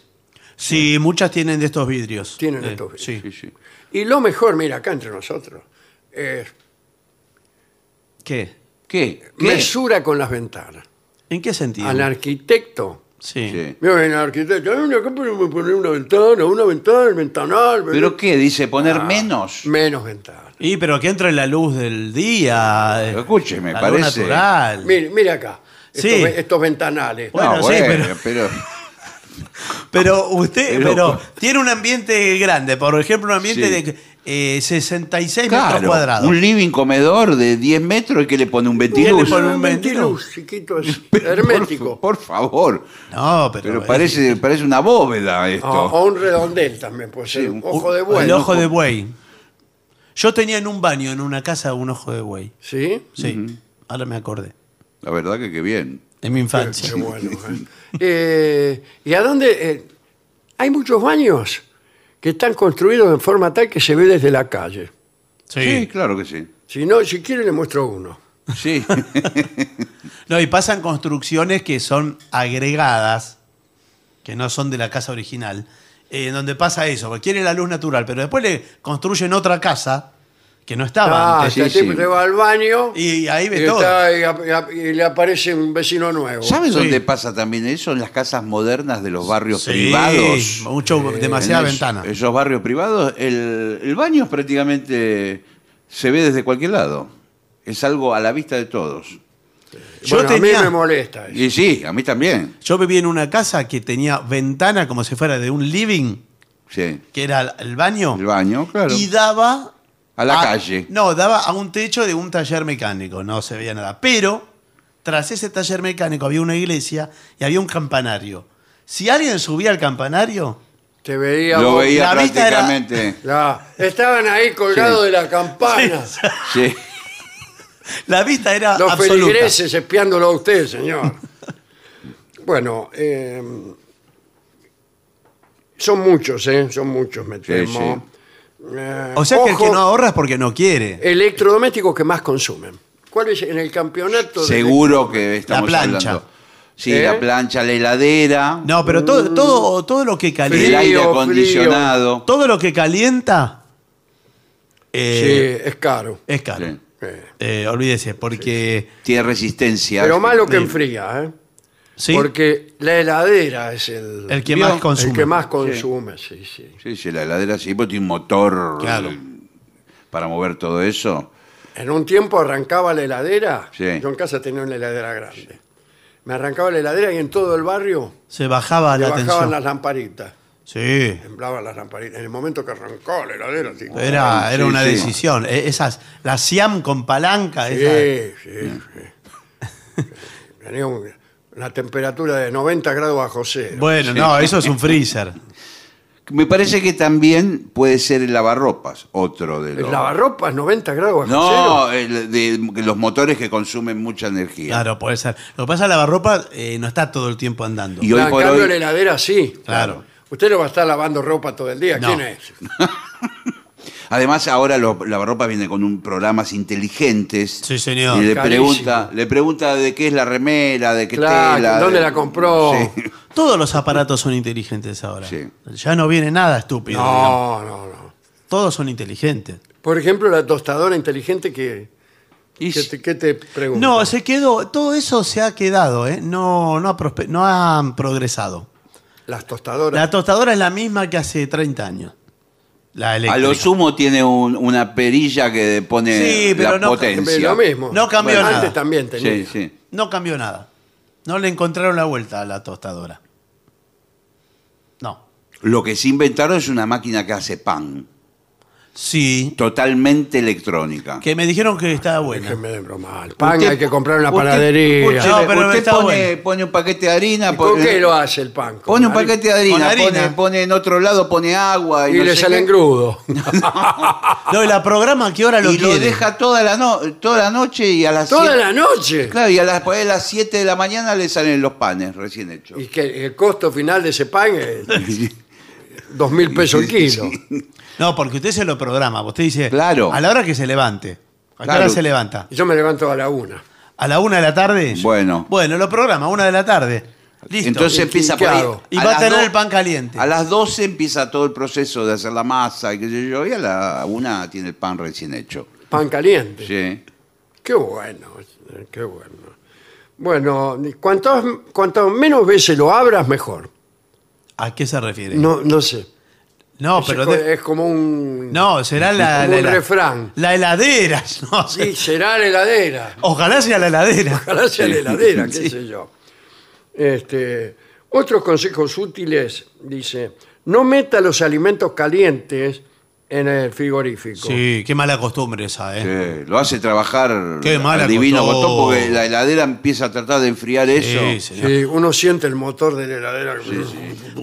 Sí, muchas tienen de estos vidrios. Tienen Eh, estos Sí. Sí, sí. Y lo mejor, mira, acá entre nosotros, es ¿Qué? ¿Qué? ¿Qué? mesura con las ventanas. ¿En qué sentido? Al arquitecto. Sí. Sí. Mira, el arquitecto, "Ay, mira, acá podemos poner una ventana, una ventana, el ventanal. ¿Pero qué? Dice poner Ah, menos. Menos ventanas. Y pero que entre la luz del día. eh, Pero escúcheme, la parece- Luz natural. Mire, mire acá, estos, Sí. ve- estos ventanales. Bueno, No, sí, bueno, pero- <laughs> pero... Pero usted, Pero- pero, tiene un ambiente grande, por ejemplo, un ambiente Sí. de eh, 66 metros Claro, cuadrados. un living comedor de 10 metros y que le pone un ¿Quién ventiluz. le pone un un ventiluz, chiquito, es <laughs> hermético. Por, por favor. No, pero, Pero parece, parece una bóveda esto. O, o un redondel también puede ser, Sí, un ojo de el buey. ojo de buey. Yo tenía en un baño, en una casa, un ojo de buey. ¿Sí? Sí, ahora me acordé. La verdad que qué bien. En mi infancia. qué bueno. <laughs> ¿eh? Eh, ¿Y a dónde? eh, hay muchos baños que están construidos en forma tal que se ve desde la calle. Sí, claro que sí. Si no, si quiere le muestro uno. Sí. <laughs> No, y pasan construcciones que son agregadas, que no son de la casa original, eh, en donde pasa eso, porque quiere la luz natural, pero después le construyen otra casa que no estaba Ah, antes. sí, se va al baño Y ahí ve y, todo. está- y ap- y le aparece un vecino nuevo. ¿Sabes Sí. dónde pasa también eso? En las casas modernas de los barrios Sí, privados. mucho, demasiada En es- ventana. Esos barrios privados, el, el baño es prácticamente se ve desde cualquier lado. Es algo a la vista de todos. Yo Bueno, tenía- A mí me molesta eso. Y sí, a mí también. Yo vivía en una casa que tenía ventana como si fuera de un living, Sí. que era el baño, El baño, claro. y daba... A la calle. No, daba a un techo de un taller mecánico, no se veía nada. Pero tras ese taller mecánico había una iglesia y había un campanario. Si alguien subía al campanario, Te veía Lo vos- veía la vista era- prácticamente. <laughs> La- estaban ahí colgados Sí. de la campana. Sí. <laughs> la vista era Los absoluta. feligreses espiándolo a usted, señor. bueno, eh, son muchos, ¿eh? Son muchos, me temo. Eh, O sea que el que no ahorra es porque no quiere. Electrodomésticos que más consumen. ¿Cuál es en el campeonato? de Seguro que estamos La plancha. hablando. Sí, ¿Eh? la plancha, la heladera, No, pero todo, todo, todo lo que el calienta, aire Frío, acondicionado. todo lo que calienta eh, Sí, es caro. es caro. Sí. Eh, Eh, olvídese, porque Tiene resistencia. Pero más lo que enfría, ¿eh? Sí, Porque la heladera es el, el que más consume. el que más consume, sí, sí. Sí, sí, la heladera sí, porque tiene un motor Claro. eh, para mover todo eso. En un tiempo arrancaba la heladera. Sí. Yo en casa tenía una heladera grande. me arrancaba la heladera y en todo el barrio Se bajaba le la bajaban tensión. las lamparitas. Sí. Temblaban las lamparitas. En el momento que arrancó la heladera, así, Era, Sí, era una sí. decisión. E- Esas, la Siam con palanca. Sí, esa- sí, sí. <laughs> Tenía un- una temperatura de 90 grados bajo cero. Bueno, no, eso es un freezer. <laughs> Me parece que también puede ser el lavarropas, otro de El los... lavarropas 90 grados bajo No, cero. el de, los motores que consumen mucha energía. Claro, puede ser. Lo que pasa es que la lavarropa eh, no está todo el tiempo andando. Y hoy en por cambio hoy- la heladera sí. Claro. Usted no va a estar lavando ropa todo el día. No. ¿Quién es? <laughs> Además, ahora los lavarropas vienen con un programas inteligentes. Sí, señor. Y le Carísimo. pregunta, le pregunta de qué es la remera, de qué Claro, tela. ¿dónde de- la compró? Sí. <laughs> Todos los aparatos son inteligentes ahora. Sí. Ya no viene nada estúpido. digamos. No, no, no. Todos son inteligentes. Por ejemplo, la tostadora inteligente que, Y que te, que te pregunta. No, se quedó, todo eso se ha quedado, ¿eh? No, no, ha, prospe- no han progresado. Las tostadoras. La tostadora es la misma que hace 30 años. La a lo sumo tiene un- una perilla que pone Sí, pero la no- potencia. Lo mismo. No cambió Bueno, nada. Antes también tenía. Sí, sí. No cambió nada. No le encontraron la vuelta a la tostadora. No. Lo que se inventaron es una máquina que hace pan, Sí. totalmente electrónica. Que me dijeron que estaba buena. Déjenme de bromar. Pan Usted- hay que comprar en la usted- panadería. escúcheme, No, pero usted está pone, bueno. pone un paquete de harina, ¿Y ¿Con pone, qué lo hace el pan? ¿Con pone un harina? paquete de harina. Pone, pone en otro lado, pone agua y, Y no le sé salen qué. grudo. <laughs> No, y la programa a qué hora lo y lo quiere. deja toda la, no- toda la noche y a las Toda siete- la noche. Claro, y a las, por ahí a las 7 de la mañana le salen los panes recién hechos. Y que el costo final de ese pan es <laughs> dos mil pesos el kilo. No, porque usted se lo programa. Usted dice, Claro. a la hora que se levante. ¿A qué Claro. hora se levanta? Y yo me levanto a la una. ¿A la una de la tarde? Bueno. Bueno, lo programa, una de la tarde. Listo. Entonces ¿Y empieza qué por ahí. hago? Y a va a las tener do- el pan caliente. A las 12 empieza todo el proceso de hacer la masa y qué sé yo, y a la una tiene el pan recién hecho. Pan caliente. Sí. Qué bueno, qué bueno. Bueno, cuantas cuanto menos veces lo abras, mejor. ¿A qué se refiere? No, no sé. No, Es pero de- es como un. no, será la, como la- un la- refrán. La heladera. <laughs> no. Sí, será la heladera. Ojalá sea la heladera. Ojalá sea la heladera, qué sé yo. Este, otros consejos útiles, dice, no meta los alimentos calientes en el frigorífico. Sí, qué mala costumbre esa, ¿eh? Sí, Lo hace trabajar Qué mala al divino costumbre. botón porque la heladera empieza a tratar de enfriar eso. Sí, señor. Sí, uno siente el motor de la heladera.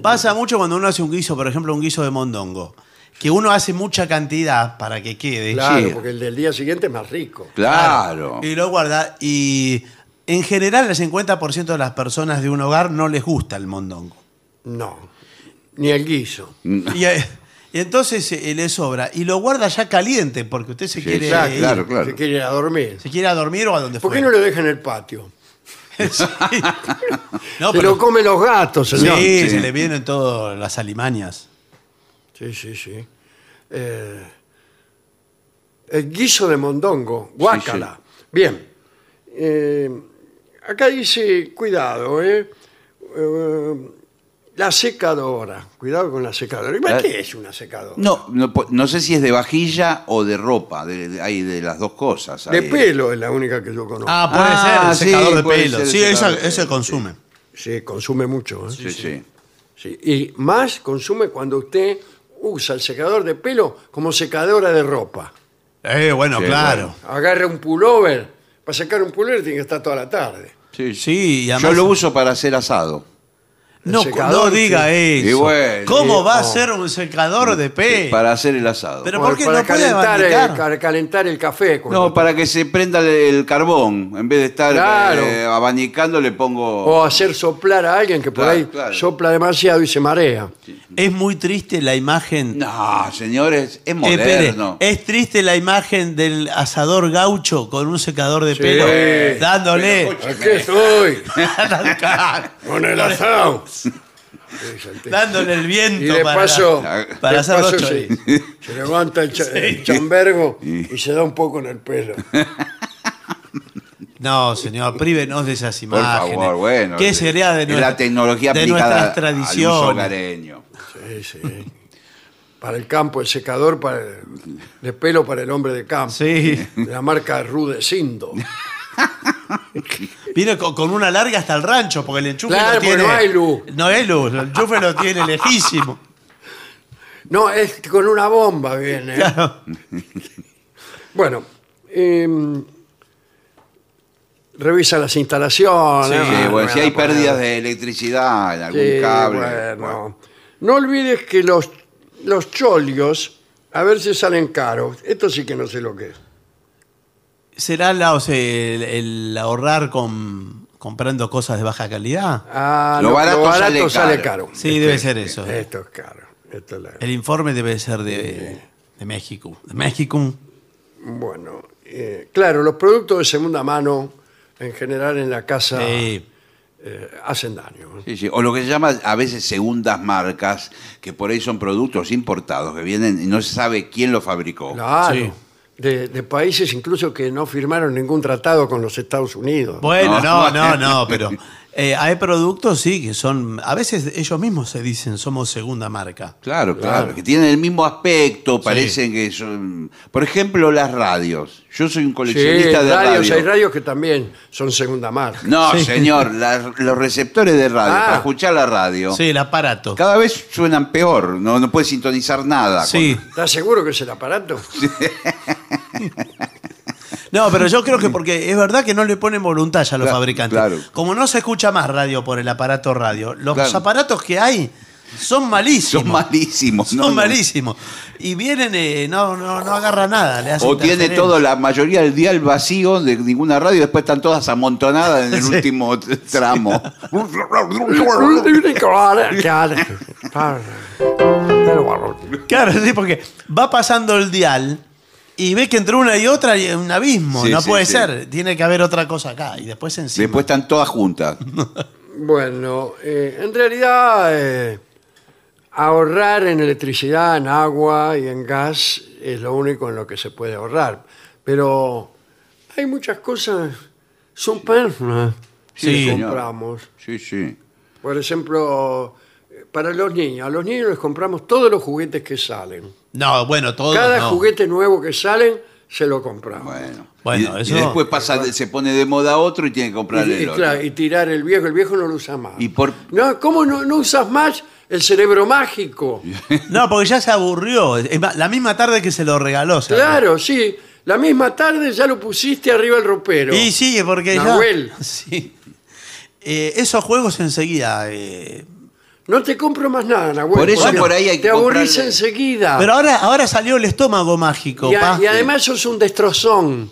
Pasa mucho cuando uno hace un guiso, por ejemplo, un guiso de mondongo. Que uno hace mucha cantidad para que quede. Claro, Sí. porque el del día siguiente es más rico. Claro. Y lo guarda. Y en general, el 50% de las personas de un hogar no les gusta el mondongo. No, ni el guiso. Y, eh, y entonces eh, le sobra. Y lo guarda ya caliente, porque usted se Sí, quiere. exacto, ir. claro, claro. Se quiere ir a dormir. Se quiere a dormir o a donde ¿Por qué no lo deja en el patio? <laughs> Sí. <laughs> No, se pero- lo comen los gatos, Sí, señor. Sí. se le vienen todas las alimañas. Sí, sí, sí. Eh, el guiso de mondongo, guácala. Bien. Eh, acá dice, cuidado, ¿eh? Eh, la secadora. Cuidado con la secadora. ¿Y La- ¿Qué es una secadora? No, no, po- no sé si es de vajilla o de ropa, de, de- hay de las dos cosas. De hay. pelo es la única que yo conozco. Ah, puede Ah, ser, el secador sí, de puede pelo. ser el Sí, secador esa- de ese consume. Sí, consume mucho. ¿eh? Sí, sí. Sí, Y más consume cuando usted usa el secador de pelo como secadora de ropa. Eh, bueno, Sí, claro. Agarra un pullover. Para sacar un pullover tiene que estar toda la tarde. Sí, Sí, y Yo además- lo uso para hacer asado. No, no diga sí. eso. Y bueno, ¿Cómo y- va a oh. ser un secador de pelo? Para hacer el asado. Pero Para- ¿por qué para no puede calentar, el, abanicar? para calentar el café. No, para que se prenda el, carbón. En vez de estar Claro. eh, abanicando, le pongo. O hacer soplar a alguien que por Claro, ahí claro. sopla demasiado y se marea. Es muy triste la imagen. No, señores, es Eh, moderno. es triste la imagen del asador gaucho con un secador de Sí. pelo Pero, dándole. Aquí estoy, <laughs> con el asado. <laughs> dándole el viento Y de para, paso, para de hacer paso los se, <laughs> se levanta el, cha- el chambergo y se da un poco en el pelo. <laughs> No, señor, prívenos de esas Por imágenes. favor, bueno. ¿Qué sería de, es nuestra- la tecnología de aplicada nuestras al uso tradiciones? hogareño. Sí, sí. Para el campo, el secador para el- de pelo para el hombre de campo. Sí. De la marca Rudecindo. Viene con, con una larga hasta el rancho, porque el enchufe Claro, lo porque tiene. no hay luz. No hay luz, el enchufe lo tiene lejísimo. <laughs> No, es con una bomba viene. Claro. <laughs> Bueno, em, revisa las instalaciones. Sí, Sí, ah, bueno, si hay pérdidas de electricidad en algún Sí, cable. bueno. bueno. No olvides que los, los cholios a ver si salen caros. Esto sí que no sé lo que es. ¿Será la, o sea, el, el ahorrar con, comprando cosas de baja calidad? Ah, Lo lo, barato lo barato sale sale, caro. Sí, debe ser eso. Esto es caro. Esto es la- El informe debe ser de, de México. De México. Bueno, eh, claro, los productos de segunda mano en general en la casa Sí. eh, hacen daño. Sí, sí. O lo que se llama a veces segundas marcas, que por ahí son productos importados que vienen y no se sabe quién los fabricó. Claro. De, de países incluso que no firmaron ningún tratado con los Estados Unidos. Bueno, no, No, no, no, pero eh, hay productos, sí, que son. A veces ellos mismos se dicen somos segunda marca. Claro, claro, Claro. que tienen el mismo aspecto, parecen que son... Por ejemplo, las radios. Yo soy un Sí, coleccionista de radios, radio. hay radios que también son segunda marca. No, Sí. señor, los receptores de radio, Ah. para escuchar la radio, Sí, el aparato. cada vez suenan peor, no, no puedes sintonizar nada. Sí. ¿Estás seguro que es el aparato? <laughs> <laughs> No, pero yo creo que porque es verdad que no le ponen voluntad ya a los Claro, fabricantes. claro. Como no se escucha más radio por el aparato radio, los Claro. aparatos que hay son malísimos. Son malísimos. Son no, malísimos. Y vienen, eh, no, no, no agarra nada. Le O tiene interferencia. todo, la mayoría del dial vacío de ninguna radio, después están todas amontonadas en el <laughs> Sí. último t- tramo. <laughs> Claro, sí, porque va pasando el dial y ve que entre una y otra hay un abismo. Sí, no sí, puede sí. ser. Tiene que haber otra cosa acá. Y después encima. Después están todas juntas. <laughs> Bueno, eh, en realidad eh, ahorrar en electricidad, en agua y en gas es lo único en lo que se puede ahorrar. Pero hay muchas cosas superfluas Sí, que señor. compramos. Sí, sí. Por ejemplo, eh, para los niños, a los niños les compramos todos los juguetes que salen. No, bueno, todo. Cada no. juguete nuevo que salen, se lo compramos. Bueno. Bueno, y, eso- y después pasa, de- se pone de moda otro y tiene que Y, y el otro. claro, y tirar el viejo, el viejo no lo usa más. Y por- No, ¿Cómo no, no usas más el cerebro mágico? <laughs> No, porque ya se aburrió. La misma tarde que se lo regaló. Claro, sí. La misma tarde ya lo pusiste arriba del ropero. Y sí, porque Nahuel. ya. <laughs> Sí. Eh, esos juegos enseguida. eh, No te compro más nada, Nahuel. Por eso por ahí hay que Te aburrís comprarle- enseguida. Pero ahora, ahora salió el estómago mágico. y, a- pa. y además sos un destrozón.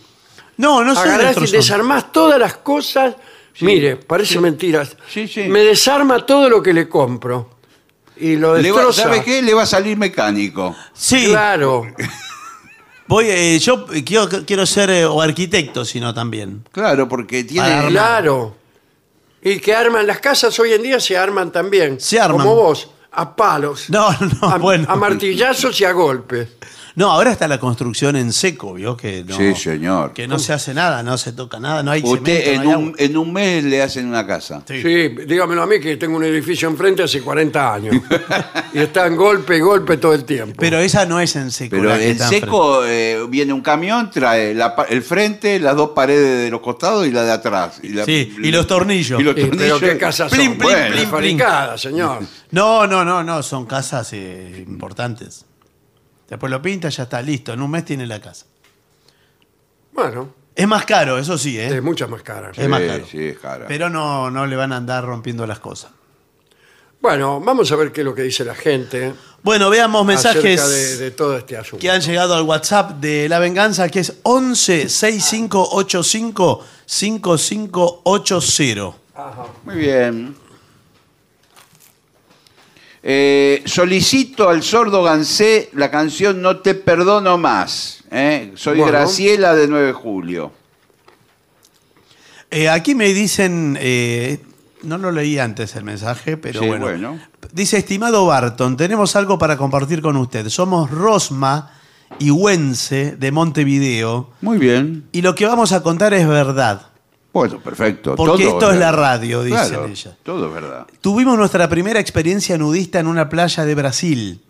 No, no soy Agarrás y destrozón. desarmás todas las cosas. Mire, parece mentiras. Sí, sí. Me desarma todo lo que le compro. Y lo Le va- destroza. ¿Sabe qué? Le va a salir mecánico. Sí, Claro. <laughs> voy, eh, yo quiero, quiero ser eh, o arquitecto, sino también. Claro, porque tiene... Para armar. Claro. Y que arman las casas hoy en día se arman también. Se arman. Como vos, a palos. No, no, a, <laughs> bueno. a martillazos y a golpes. No, ahora está la construcción en seco, ¿vio? Que no, Sí, señor. Que no se hace nada, no se toca nada, no hay Usted cemento, en, no hay un, agua. en un mes le hacen una casa. Sí. Sí, dígamelo a mí que tengo un edificio enfrente hace 40 años. <laughs> y está en golpe y golpe todo el tiempo. Pero esa no es en seco. Pero la que en está seco eh, viene un camión, trae la pa- el frente, las dos paredes de los costados y la de atrás. Y, la- Sí, y los tornillos. Y los Sí, pero tornillos. qué casas Plin, son. plin, Bueno, plin, plin. fabricadas, señor. No, no, no, no, son casas eh, importantes. Después lo pinta, ya está listo. En un mes tiene la casa. Bueno, Es más caro, eso sí, ¿eh? es mucha más cara. Es más caro. Sí, es cara. Pero no, no le van a andar rompiendo las cosas. Bueno, vamos a ver qué es lo que dice la gente Bueno, veamos mensajes acerca de, de todo este asunto. que han llegado al WhatsApp de La Venganza, que es 11 6585 5580. Muy bien. Eh, solicito al sordo Gansé la canción No te perdono más. ¿eh? Soy Bueno. Graciela de 9 de julio. Eh, aquí me dicen, no lo leí antes el mensaje, pero Sí, bueno. bueno. Dice, estimado Barton, tenemos algo para compartir con usted. Somos Rosma y Wense de Montevideo Muy bien. y lo que vamos a contar es verdad. Bueno, perfecto. Porque Todo esto es la radio, dicen Claro, ellas. Todo es verdad. Tuvimos nuestra primera experiencia nudista en una playa de Brasil.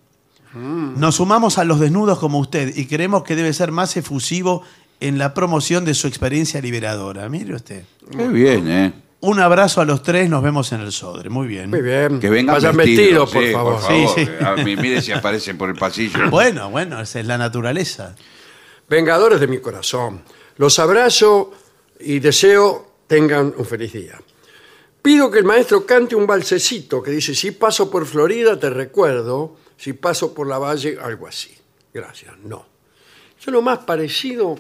Nos sumamos a los desnudos como usted y creemos que debe ser más efusivo en la promoción de su experiencia liberadora. Mire usted. Qué bien, ¿eh? Un abrazo a los tres, nos vemos en el Sodre. Muy bien. Muy bien. Que vengan Vayan vestidos, vestidos, por sí, favor. Sí, sí. A mí, mire si aparecen por el pasillo. <laughs> Bueno, bueno, esa es la naturaleza. Vengadores de mi corazón. Los abrazo y deseo tengan un feliz día. Pido que el maestro cante un balsecito que dice, si paso por Florida te recuerdo, si paso por la valle, algo así. Gracias, no. Yo lo más parecido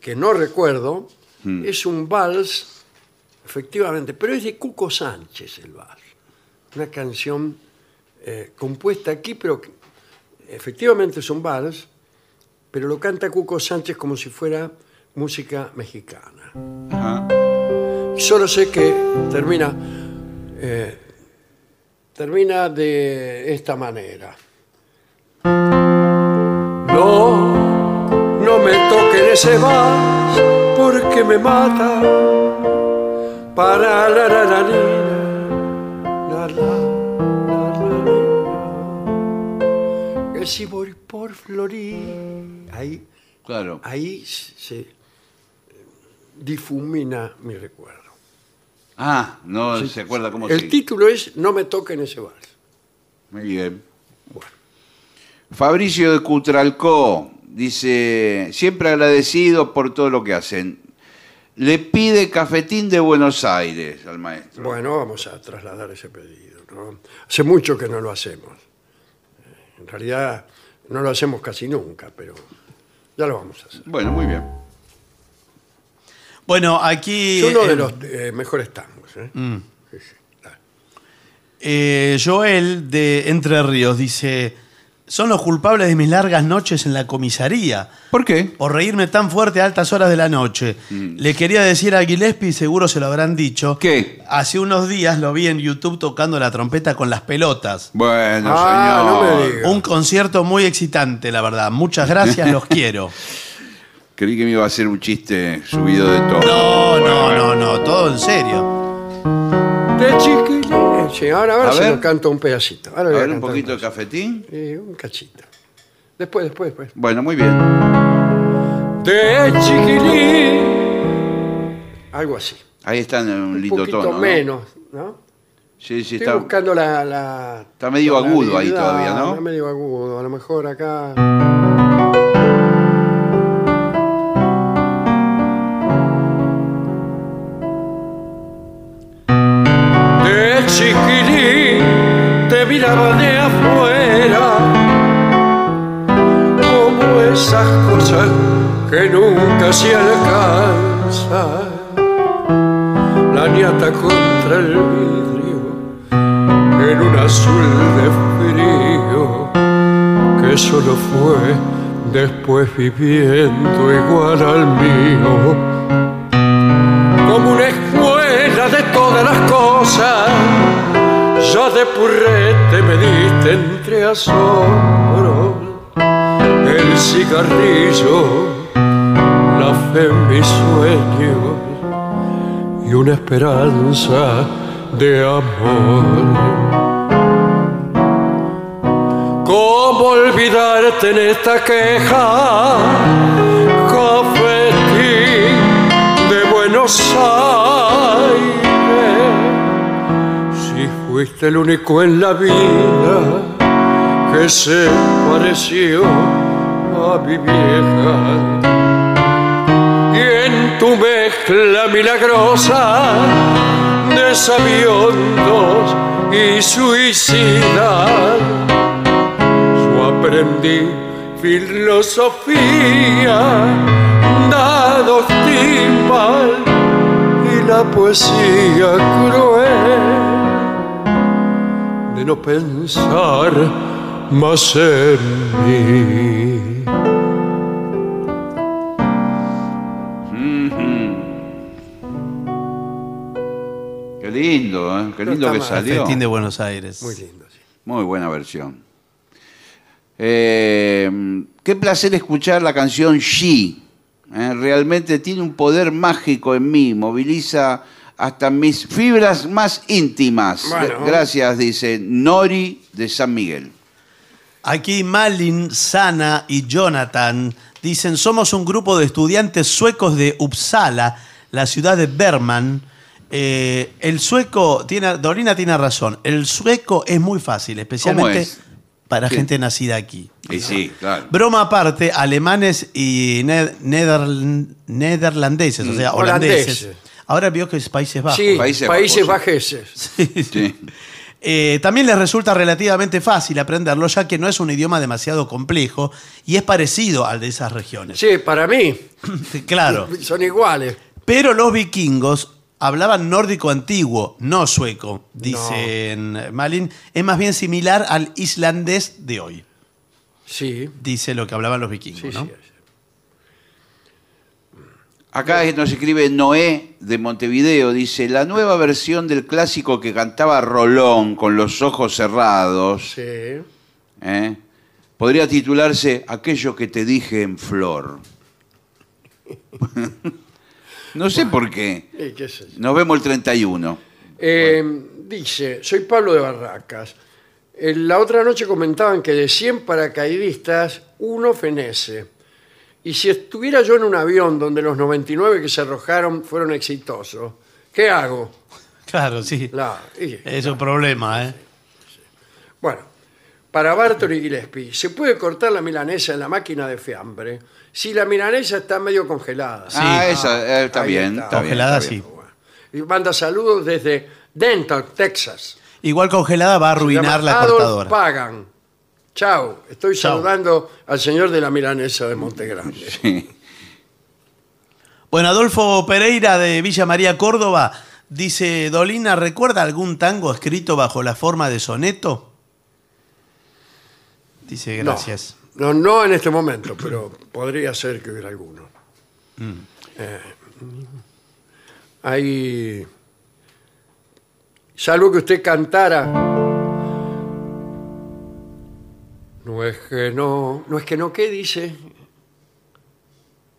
que no recuerdo es un vals, efectivamente, pero es de Cuco Sánchez el vals. Una canción eh, compuesta aquí, pero que efectivamente es un vals, pero lo canta Cuco Sánchez como si fuera música mexicana. Ajá. Solo sé que termina, eh, termina de esta manera. No, no me toquen ese vals porque me mata. Para la la la la, la, la. Que si voy por Florida, ahí Claro. ahí se difumina mi recuerdo. Ah, no se acuerda cómo El se... título es No me toquen ese vals. Muy bien. Bueno. Fabricio de Cutralcó dice, siempre agradecido por todo lo que hacen. Le pide cafetín de Buenos Aires al maestro. Bueno, vamos a trasladar ese pedido. ¿no? Hace mucho que no lo hacemos. Eh, En realidad no lo hacemos casi nunca, pero ya lo vamos a hacer. Bueno, muy bien. Bueno, aquí. Es uno de eh, los eh, mejores tangos. ¿eh? Sí, sí, claro. eh, Joel de Entre Ríos dice: Son los culpables de mis largas noches en la comisaría. ¿Por qué? Por reírme tan fuerte a altas horas de la noche. Le quería decir a Gillespie, seguro se lo habrán dicho. ¿Qué? Hace unos días lo vi en YouTube tocando la trompeta con las pelotas. Bueno, Ah, no señor. me diga. Un concierto muy excitante, la verdad. Muchas gracias, los quiero. <laughs> Creí que me iba a hacer un chiste subido de todo. No, no, no, no, todo en serio. De chiquilín. Sí, ahora, ahora A se ver. lo canto un pedacito. Ahora A voy ver, un cantar poquito de cafetín. Sí, un cachito. Después, después, después. Bueno, muy bien. De chiquilín. Algo así. Ahí está en un Un lindo poquito tono. ¿no? menos, ¿no? Sí, sí, Estoy está. buscando la, la- Está medio agudo ahí todavía, ¿no? Está medio agudo. A lo mejor acá. De chiquilín te miraba de afuera como esas cosas que nunca se alcanzan. La niata contra el vidrio en un azul de frío que solo fue después viviendo igual al mío. Como una ya de purrete me diste entre asombros el cigarrillo la fe en mis sueños y una esperanza de amor. ¿Cómo olvidarte en esta queja? Cafetín de Buenos Aires. Fuiste el único en la vida que se pareció a mi vieja. Y en tu mezcla milagrosa de sabiondos y suicidas yo aprendí filosofía dados timbal y la poesía cruel de no pensar más en mí Qué lindo, ¿eh? Qué lindo que salió. Festín de Buenos Aires. muy lindo sí. Muy buena versión. Eh, qué placer escuchar la canción She. Eh, realmente tiene un poder mágico en mí, moviliza hasta mis fibras más íntimas. Bueno. Gracias, dice Nori de San Miguel. Aquí Malin, Sana y Jonathan Dicen, somos un grupo de estudiantes suecos de Uppsala, la ciudad de Berman. Eh, el sueco, tiene, Dorina tiene razón, el sueco es muy fácil, especialmente es? para ¿Qué? gente nacida aquí. Y sí, claro. Broma aparte, alemanes y ne- neder- nederlandeses, o sea, Holandeses. holandeses. Ahora vio que es Países Bajos. Sí, Países Países, Bajos, Bajeses. <laughs> Sí. Eh, también les resulta relativamente fácil aprenderlo, ya que no es un idioma demasiado complejo y es parecido al de esas regiones. Sí, para mí. <laughs> Claro. <laughs> Son iguales. Pero los vikingos hablaban nórdico antiguo, no sueco, dicen Malin. Es más bien similar al islandés de hoy, Sí. dice lo que hablaban los vikingos. Sí, ¿no? sí. Acá nos escribe Noé de Montevideo, dice, la nueva versión del clásico que cantaba Rolón con los ojos cerrados, Sí. ¿eh? podría titularse Aquello que te dije en flor. <laughs> no sé por qué. Qué sé yo. Nos vemos el 31. Eh, Dice, soy Pablo de Barracas. La otra noche comentaban que de 100 paracaidistas, uno fenece. Y si estuviera yo en un avión donde los 99 que se arrojaron fueron exitosos, ¿qué hago? Claro, sí. La- y- Es un problema, ¿eh? Bueno, para Bartoli Gillespie, se puede cortar la milanesa en la máquina de fiambre si la milanesa está medio congelada. ah, esa eh, está ahí bien, está. está bien, Congelada, está bien. sí. Y manda saludos desde Denton, Texas. Igual congelada va a arruinar llama la Adolf cortadora. Pagan. Chao. Estoy Chao. saludando al señor de la milanesa de Montegrande. <laughs> Sí. Bueno, Adolfo Pereira de Villa María, Córdoba, dice, Dolina, ¿recuerda algún tango escrito bajo la forma de soneto? Dice, gracias. No, no en este momento, pero podría ser que hubiera alguno. Mm. Eh, hay. Salvo que usted cantara. No es que no. No es que no, ¿qué dice?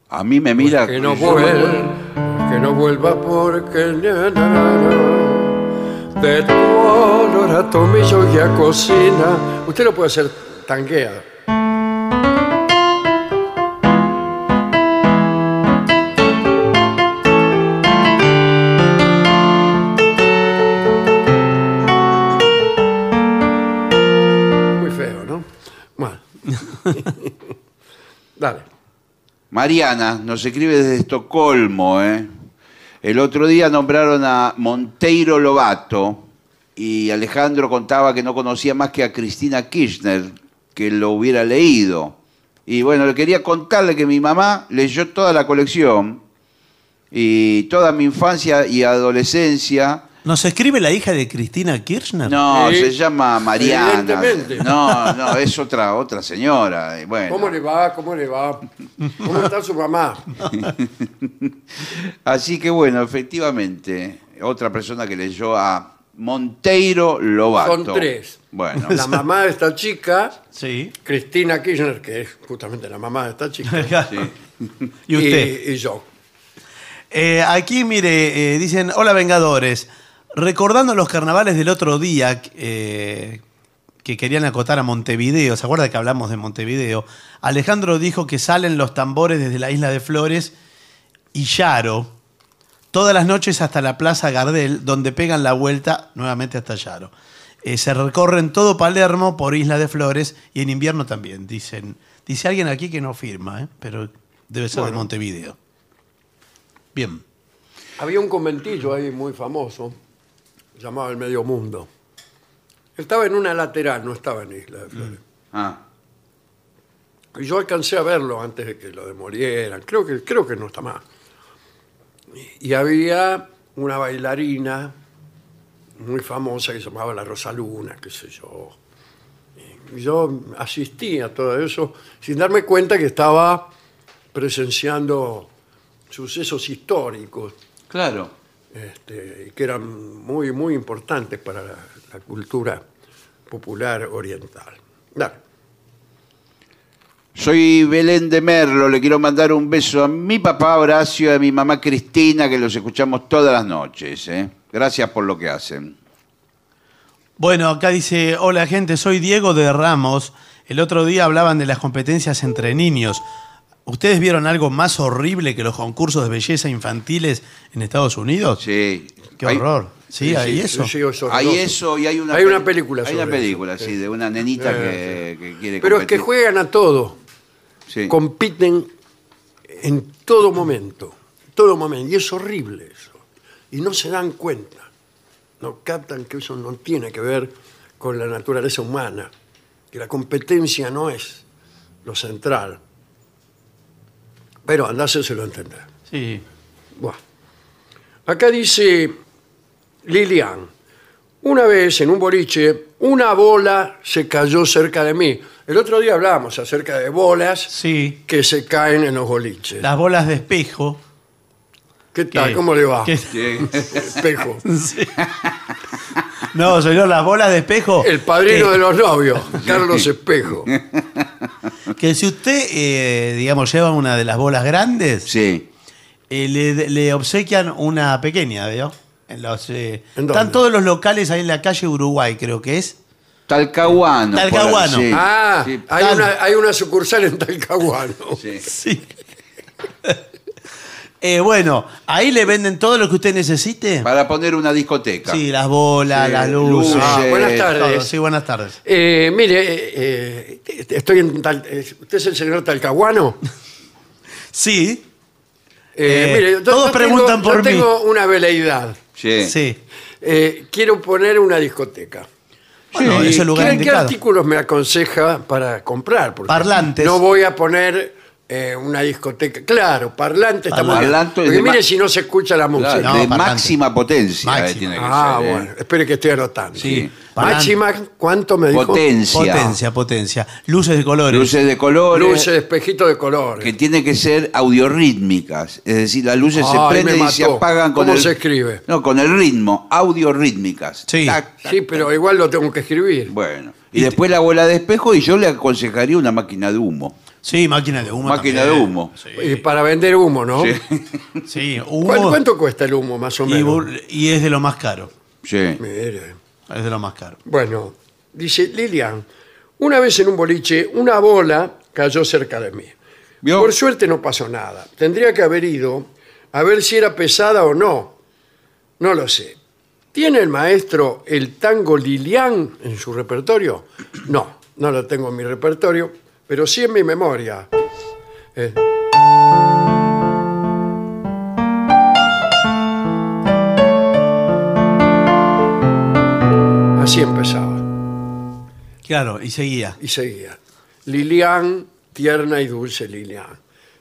A mí me mira... que no vuelva, que no vuelva porque na, na, na, na. de tu olor a tomillo y a cocina. Usted lo puede hacer tangueado. Mariana nos escribe desde Estocolmo. ¿eh? El otro día nombraron a Monteiro Lobato y Alejandro contaba que no conocía más que a Cristina Kirchner, que lo hubiera leído. Y bueno, le quería contarle que mi mamá leyó toda la colección y toda mi infancia y adolescencia. ¿Nos escribe la hija de Cristina Kirchner? No, Sí. se llama Mariana. Evidentemente. No, no, es otra, otra señora. y Bueno. ¿Cómo le va? ¿Cómo le va? ¿Cómo está su mamá? <laughs> Así que bueno, efectivamente, otra persona que leyó a Monteiro Lobato. Son tres. Bueno, La mamá de esta chica, Sí. Cristina Kirchner, que es justamente la mamá de esta chica, <laughs> sí. ¿Y usted? y yo. Eh, aquí, mire, eh, dicen, hola Vengadores, recordando los carnavales del otro día eh, que querían acotar a Montevideo, ¿se acuerda que hablamos de Montevideo? Alejandro dijo que salen los tambores desde la isla de Flores y Yaro, todas las noches hasta la Plaza Gardel, donde pegan la vuelta nuevamente hasta Yaro. Eh, se recorren todo Palermo por Isla de Flores y en invierno también, dicen. Dice alguien aquí que no firma, ¿eh? pero debe ser de. Montevideo. Bien. Había un conventillo ahí muy famoso, llamado El Medio Mundo. Estaba en una lateral, no estaba en Isla de Flores. Ah, Y yo alcancé a verlo antes de que lo demolieran. Creo que, creo que no está más. Y, y había una bailarina muy famosa que se llamaba La Rosaluna, qué sé yo. Y yo asistí a todo eso sin darme cuenta que estaba presenciando sucesos históricos claro. Este, y que eran muy, muy importantes para la, la cultura popular oriental. Dale. Soy Belén de Merlo, le quiero mandar un beso a mi papá Horacio y a mi mamá Cristina, que los escuchamos todas las noches. ¿eh? Gracias por lo que hacen. Bueno, acá dice, hola gente, soy Diego de Ramos. El otro día hablaban de las competencias entre niños. ¿Ustedes vieron algo más horrible que los concursos de belleza infantiles en Estados Unidos? Sí. Qué Hay- horror. Sí, hay eso. Sí, es horroroso. Hay eso y hay una Hay una película Hay una sobre película, eso, sí, de una nenita Eh, que, que quiere Pero es que competir. juegan a todo. Sí. compiten en todo momento, todo momento, y es horrible eso. Y no se dan cuenta, no captan que eso no tiene que ver con la naturaleza humana, que la competencia no es lo central. Pero andáseselo a entender. Sí. Buah. Acá dice Lilian, una vez en un boliche, una bola se cayó cerca de mí. El otro día hablábamos acerca de bolas Sí. que se caen en los boliches. Las bolas de espejo. ¿Qué tal? ¿Cómo le va? que-. Espejo. <laughs> Sí. No, señor, las bolas de espejo. El padrino que, de los novios, <laughs> Carlos Espejo. Que si usted, eh, digamos, lleva una de las bolas grandes, Sí. eh, le, le obsequian una pequeña, ¿veo? En los, eh, ¿En dónde? están todos los locales ahí en la calle Uruguay, creo que es. Talcahuano. Talcahuano. sí. Ah, Sí. hay, Tal- una, hay una sucursal en Talcahuano. Sí. <laughs> Sí. Eh, bueno, ahí le venden todo lo que usted necesite. Para poner una discoteca. Sí, las bolas, Sí, las luces. luces. Ah, buenas todo. tardes. Sí, buenas tardes. Eh, mire, eh, eh, estoy en Tal- eh, ¿Usted es el señor Talcahuano? <laughs> Sí, Eh, Eh, mire, yo- todos yo preguntan tengo, por yo mí. tengo una veleidad. Sí. sí. Eh, quiero poner una discoteca. Bueno, Y es el lugar ¿qué, qué indicado. artículos me aconseja para comprar? Porque Parlantes. No voy a poner eh, una discoteca. Claro, parlante está muy bien. Parlante Porque de mire ma- si no se escucha la música. Claro, No, de parlante. máxima potencia eh, Máxima. tiene que ah, ser. eh. bueno. Espere que estoy anotando. Sí. Máxima, ¿cuánto me dijo? Potencia. Potencia, potencia. Luces de colores. Luces de colores. Luces, espejito de colores. Que tiene que ser audiorítmicas. Es decir, las luces Ay, se me prenden y se mató. apagan con ¿Cómo el. se escribe? No, con el ritmo. Audiorítmicas. Sí. Tac, tac, Sí, pero igual lo tengo que escribir. Bueno. Y, después la bola de espejo y yo le aconsejaría una máquina de humo. Sí, máquina de humo. Máquina también. de humo. Y para vender humo, ¿no? Sí. Sí, humo. ¿Cuánto, cuánto cuesta el humo, más o y, menos? bur- y es de lo más caro. Sí. Mire. Es de lo más caro. Bueno, dice Lilian, una vez en un boliche, una bola cayó cerca de mí. ¿Vio? Por suerte no pasó nada. Tendría que haber ido a ver si era pesada o no. No lo sé. ¿Tiene el maestro el tango Lilian en su repertorio? No, no lo tengo en mi repertorio, pero sí en mi memoria. Eh. Así empezaba. Claro, y seguía. y seguía. Lilian, tierna y dulce Lilian.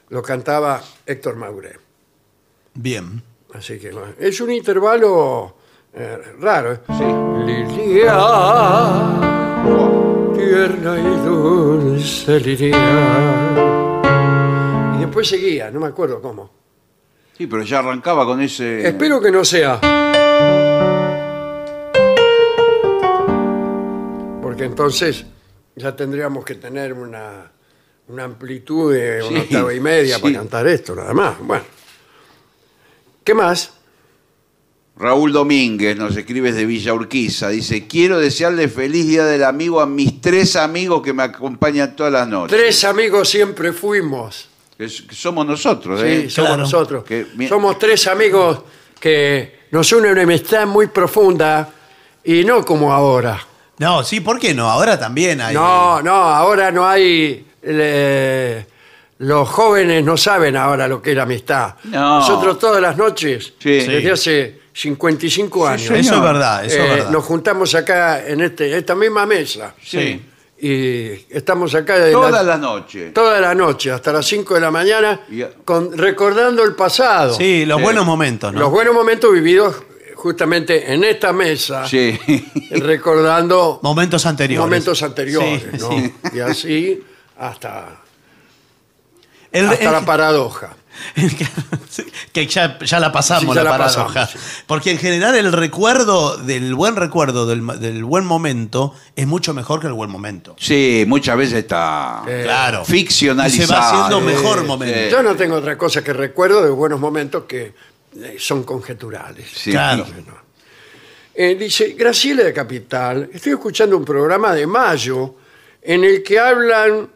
Lo cantaba Héctor Mauré. Bien. Así que es un intervalo eh, raro. ¿eh? Sí. Lilian, tierna y dulce Lilian. Y después seguía, no me acuerdo cómo. Sí, pero ya arrancaba con ese. Espero que no sea. Porque entonces ya tendríamos que tener una, una amplitud de una Sí, octava y media sí. para cantar esto, nada más. Bueno. ¿Qué más? Raúl Domínguez nos escribe desde Villa Urquiza. Dice: Quiero desearle feliz día del amigo a mis tres amigos que me acompañan todas las noches. Tres amigos siempre fuimos. Que s- que somos nosotros, Sí, ¿eh? somos Claro. nosotros. Que Somos tres amigos que nos une una amistad muy profunda y no como ahora. No, sí, ¿por qué no? Ahora también hay. No, no, ahora no hay. eh, los jóvenes no saben ahora lo que es la amistad. No. Nosotros todas las noches, Sí. desde hace 55 años. Eso es verdad, eso eh, es verdad. nos juntamos acá en este, esta misma mesa Sí. y estamos acá de Todas la- las noches. toda la noche, hasta las 5 de la mañana, Y- con- recordando el pasado. Sí, los Sí. buenos momentos, ¿no? Los buenos momentos vividos justamente en esta mesa, Sí. <laughs> recordando Momentos anteriores. momentos anteriores, Sí, ¿no? sí. Y así hasta, El- hasta el- la paradoja. <laughs> que ya, ya la pasamos, Sí, ya la, la paradoja. pasamos, sí. Porque en general el recuerdo del buen recuerdo, del, del buen momento, es mucho mejor que el buen momento. Sí, muchas veces está Eh, Claro. ficcionalizado. Y se va haciendo mejor sí. momento. Yo no tengo otra cosa que recuerdo de buenos momentos que eh, son conjeturales. Sí. Claro. Eh, dice, Graciela de Capital, estoy escuchando un programa de mayo en el que hablan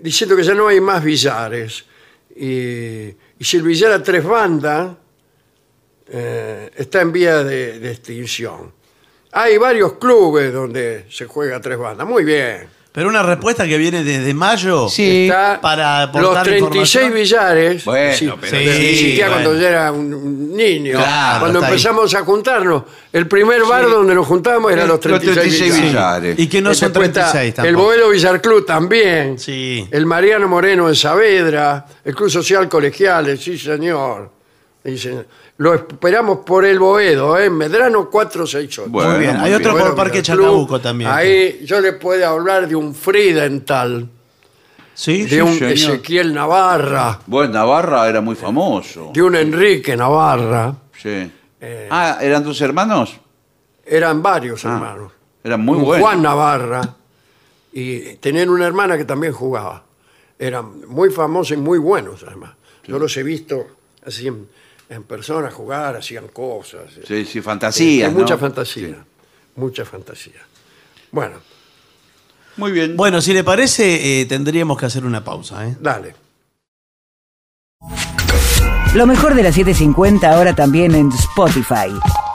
diciendo que ya no hay más billares. Y, y si a tres bandas eh, está en vía de, de extinción. Hay varios clubes donde se juega tres bandas. Muy bien. Pero una respuesta que viene desde mayo. Sí. Está para los aportar 36 información. billares. Bueno, sí, pero sí, existía bueno. cuando yo era un, un niño. Claro, cuando está ahí. empezamos a juntarnos, el primer bar donde nos juntábamos era los 36, 36 billares. billares. Y que no son Después está 36 El tampoco. Boedo Villar Club también. Sí. El Mariano Moreno en Saavedra. El Club Social Colegiales, sí señor. Dice, lo esperamos por el Boedo, ¿eh? Medrano 468. Bueno, Muy bien. Hay otro Bueno, por Parque. Chacabuco también. Ahí yo le puedo hablar de un Friedenthal, Sí. de un señor. Ezequiel Navarra, Bueno, Navarra era muy famoso. de un Enrique Navarra. Sí. Eh. Ah, ¿eran dos hermanos? Eran varios hermanos. Eran muy Un buenos. Juan Navarra. Y tenían una hermana que también jugaba. Eran muy famosos y muy buenos, además. Yo los he visto así en, en persona jugar, hacían cosas. Sí, sí, fantasía. Hay mucha fantasía. Mucha fantasía. Bueno, Muy bien. Bueno, si le parece, eh, tendríamos que hacer una pausa. ¿eh? dale. Lo mejor de la 750 ahora también en Spotify.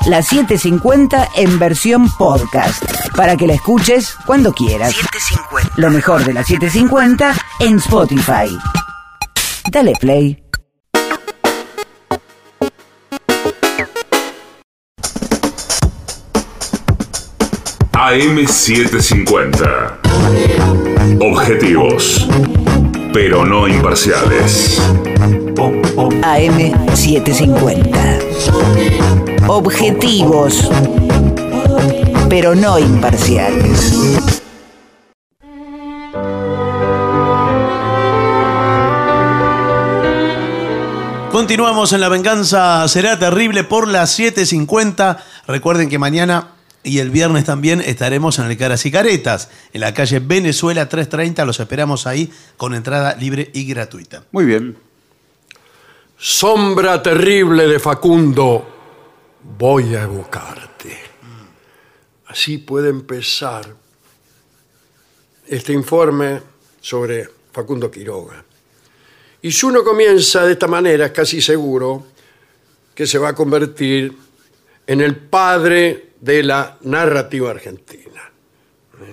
La 750 en versión podcast. Para que la escuches cuando quieras. Lo mejor de la 750 en Spotify. Dale play. AM750. Objetivos, pero no imparciales. AM750. Objetivos, pero no imparciales. Continuamos en La Venganza Será Terrible por las 7.50. Recuerden que mañana y el viernes también estaremos en el Caras y Caretas, en la calle Venezuela 330. Los esperamos ahí con entrada libre y gratuita. Muy bien. Sombra terrible de Facundo, voy a evocarte. Así puede empezar este informe sobre Facundo Quiroga. Y si uno comienza de esta manera, es casi seguro que se va a convertir en el padre de la narrativa argentina.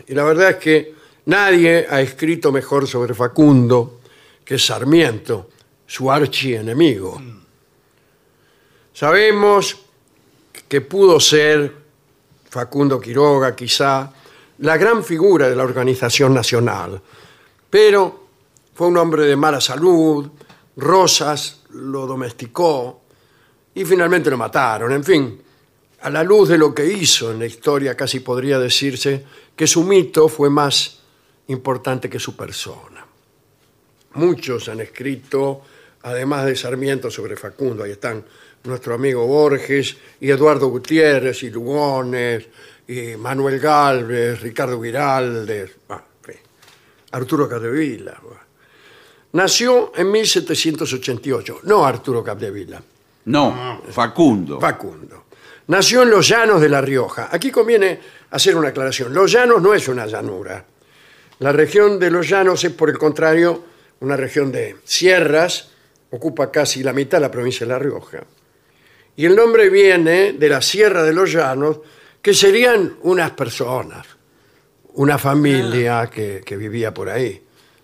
Y la verdad es que nadie ha escrito mejor sobre Facundo que Sarmiento, su archienemigo. Sabemos que pudo ser Facundo Quiroga, quizá, la gran figura de la organización nacional, pero fue un hombre de mala salud, Rosas lo domesticó y finalmente lo mataron. En fin, a la luz de lo que hizo en la historia, casi podría decirse que su mito fue más importante que su persona. Muchos han escrito, además de Sarmiento, sobre Facundo. Ahí están nuestro amigo Borges y Eduardo Gutiérrez y Lugones y Manuel Galvez, Ricardo Giraldes, ah, Arturo Capdevila. Nació en 1788, no Arturo Capdevila, No, Facundo. Facundo. Nació en los llanos de La Rioja. Aquí conviene hacer una aclaración. Los llanos no es una llanura. La región de los llanos es, por el contrario, una región de sierras, ocupa casi la mitad de la provincia de La Rioja. Y el nombre viene de la Sierra de los Llanos, que serían unas personas, una familia que, que vivía por ahí.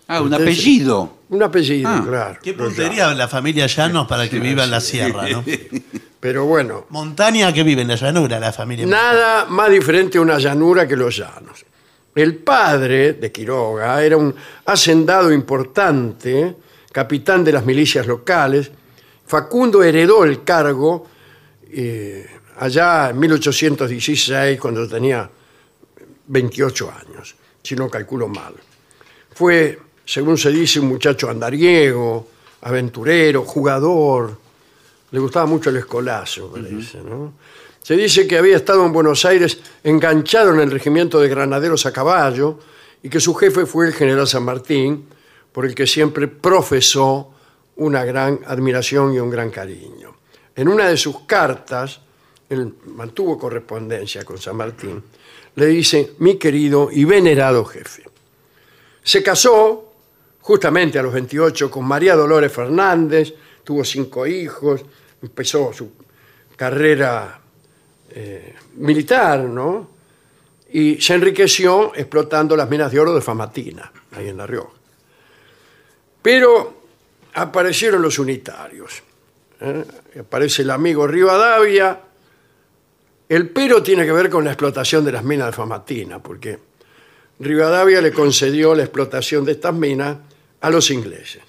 Ah, un Entonces, apellido. Un apellido, Ah, claro. Qué puntería la familia Llanos para que viva en la sierra, ¿no? <laughs> Pero bueno, Montaña que vive en la llanura, la familia. Nada más diferente a una llanura que los llanos. El padre de Quiroga era un hacendado importante, capitán de las milicias locales. Facundo heredó el cargo eh, allá en 1816, cuando tenía 28 años, si no calculo mal. Fue, según se dice, un muchacho andariego, aventurero, jugador. Le gustaba mucho el escolazo, parece, ¿no? Se dice que había estado en Buenos Aires enganchado en el regimiento de granaderos a caballo y que su jefe fue el general San Martín, por el que siempre profesó una gran admiración y un gran cariño. En una de sus cartas, él mantuvo correspondencia con San Martín, le dice, mi querido y venerado jefe. Se casó justamente a los 28 con María Dolores Fernández, tuvo cinco hijos, empezó su carrera eh, militar, ¿no? Y se enriqueció explotando las minas de oro de Famatina, ahí en La Rioja. Pero aparecieron los unitarios. ¿eh? Aparece el amigo Rivadavia. El pero tiene que ver con la explotación de las minas de Famatina, porque Rivadavia le concedió la explotación de estas minas a los ingleses.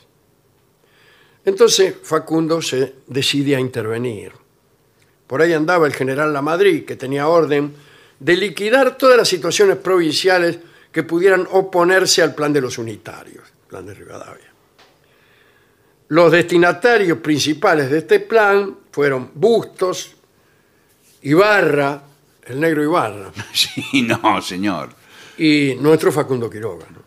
Entonces Facundo se decide a intervenir. Por ahí andaba el general Lamadrid, que tenía orden de liquidar todas las situaciones provinciales que pudieran oponerse al plan de los unitarios, plan de Rivadavia. Los destinatarios principales de este plan fueron Bustos, Ibarra, el negro Ibarra, <laughs> Sí, no, señor. y nuestro Facundo Quiroga. ¿no?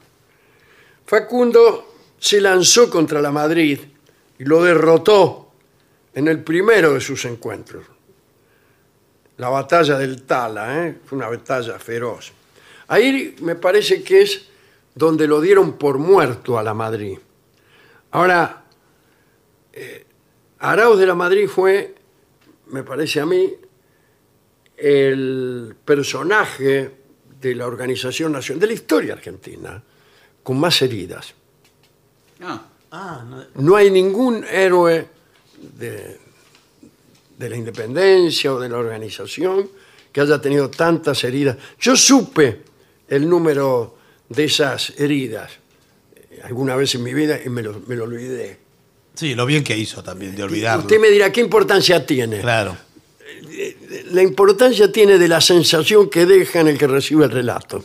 Facundo se lanzó contra la Madrid y lo derrotó en el primero de sus encuentros. La batalla del Tala, ¿eh? fue una batalla feroz. Ahí me parece que es donde lo dieron por muerto a la Madrid. Ahora, eh, Arauz de la Madrid fue, me parece a mí, el personaje de la Organización Nacional, de la historia argentina, con más heridas. Ah, Ah, no- No hay ningún héroe de, de la independencia o de la organización que haya tenido tantas heridas. Yo supe el número de esas heridas eh, alguna vez en mi vida y me lo, me lo olvidé. sí, lo bien que hizo también de olvidarlo. Usted me dirá, ¿qué importancia tiene? Claro. La importancia tiene de la sensación que deja en el que recibe el relato.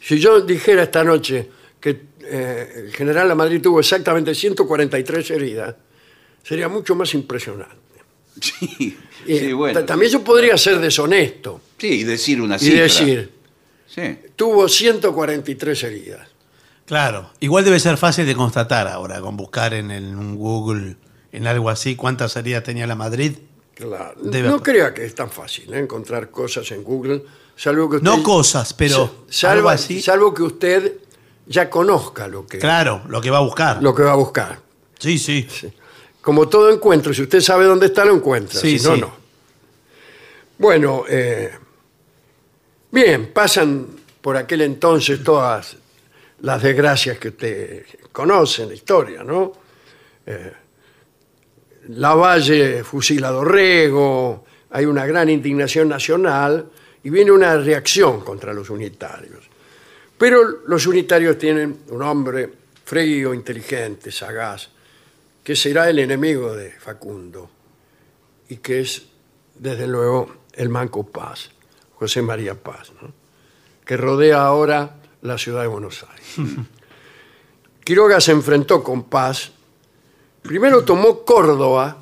Si yo dijera esta noche que eh, el general La Madrid tuvo exactamente 143 heridas, sería mucho más impresionante. sí, Y sí, bueno. ta- También yo podría ser deshonesto Sí, y decir una y cifra. decir, Sí. tuvo 143 heridas. Claro. Igual debe ser fácil de constatar ahora, con buscar en, el- en un Google, en algo así, cuántas heridas tenía la Madrid. Claro. Debe- no crea que es tan fácil ¿eh? encontrar cosas en Google, salvo que usted, No cosas, pero sa- algo salvo, así. salvo que usted ya conozca lo que, Claro, lo que va a buscar. lo que va a buscar. Sí, sí. Como todo encuentro, si usted sabe dónde está, lo encuentra. Sí, si no, sí. no. Bueno, eh, bien, pasan por aquel entonces todas las desgracias que usted conoce en la historia, ¿no? Eh, Lavalle fusila a Dorrego, hay una gran indignación nacional y viene una reacción contra los unitarios. Pero los unitarios tienen un hombre frío, inteligente, sagaz, que será el enemigo de Facundo y que es, desde luego, el Manco Paz, José María Paz, ¿no? que rodea ahora la ciudad de Buenos Aires. <laughs> Quiroga se enfrentó con Paz, primero tomó Córdoba,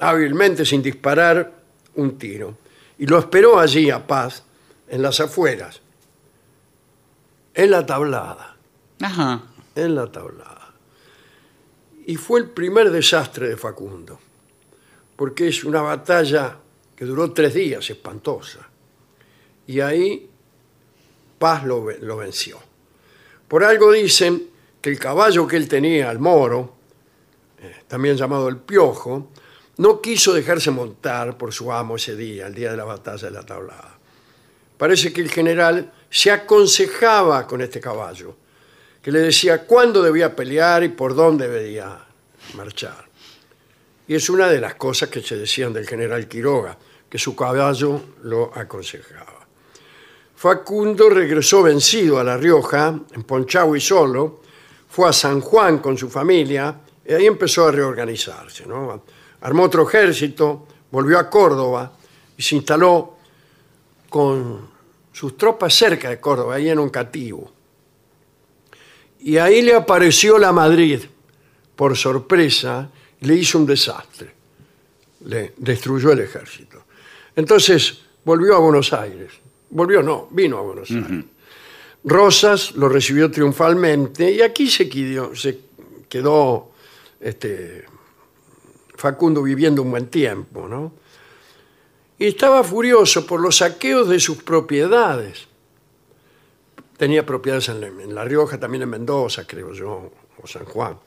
hábilmente sin disparar un tiro, y lo esperó allí a Paz, en las afueras, en la tablada Ajá. en la tablada. Y fue el primer desastre de Facundo, porque es una batalla que duró tres días, espantosa. Y ahí Paz lo, ve- lo venció. Por algo dicen que el caballo que él tenía, el moro, eh, también llamado el piojo, no quiso dejarse montar por su amo ese día, el día de la batalla de la tablada. Parece que el general se aconsejaba con este caballo, que le decía cuándo debía pelear y por dónde debía marchar. Y es una de las cosas que se decían del general Quiroga, que su caballo lo aconsejaba. Facundo regresó vencido a La Rioja, en Ponchagua y solo, fue a San Juan con su familia y ahí empezó a reorganizarse. Armó otro ejército, volvió a Córdoba y se instaló con sus tropas cerca de Córdoba, ahí en Oncativo. Y ahí le apareció la Madrid, por sorpresa, le hizo un desastre. Le destruyó el ejército. Entonces volvió a Buenos Aires. Volvió, no, vino a Buenos Aires. Rosas lo recibió triunfalmente y aquí se quedó, se quedó este, Facundo viviendo un buen tiempo, ¿no? Y estaba furioso por los saqueos de sus propiedades tenía propiedades en, en La Rioja, también en Mendoza, creo yo, o San Juan.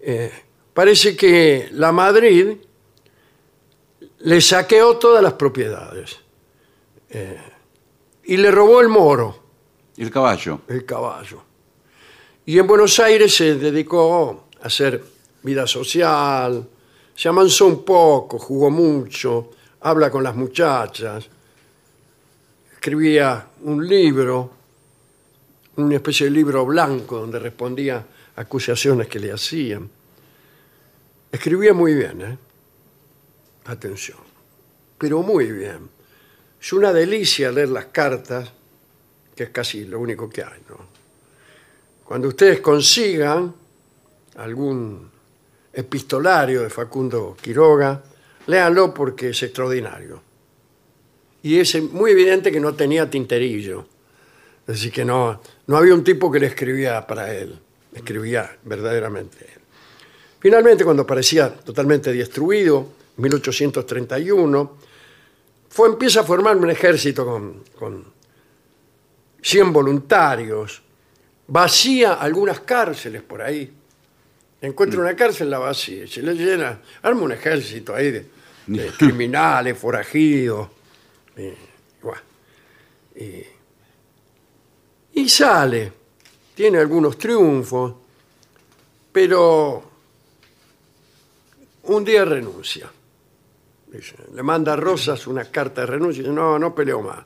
Eh, parece que la Madrid le saqueó todas las propiedades eh, y le robó el moro, El caballo. el caballo. Y en Buenos Aires se dedicó a hacer vida social, se amansó un poco, jugó mucho, habla con las muchachas, escribía un libro, una especie de libro blanco donde respondía acusaciones que le hacían. Escribía muy bien, ¿eh? Atención. Pero muy bien. Es una delicia leer las cartas, que es casi lo único que hay. Cuando ustedes consigan algún epistolario de Facundo Quiroga, léanlo porque es extraordinario. Y es muy evidente que no tenía tinterillo. Decir, que no, no había un tipo que le escribía para él. Escribía verdaderamente él. Finalmente, cuando parecía totalmente destruido, 1831, fue, empieza a formar un ejército con, con 100 voluntarios, vacía algunas cárceles por ahí. Encuentra una cárcel, la vacía, se le llena, arma un ejército ahí de, de <laughs> criminales, forajidos. y, bueno, y- y sale, tiene algunos triunfos, pero un día renuncia. Dice, le manda a Rosas una carta de renuncia y dice, no, no peleo más.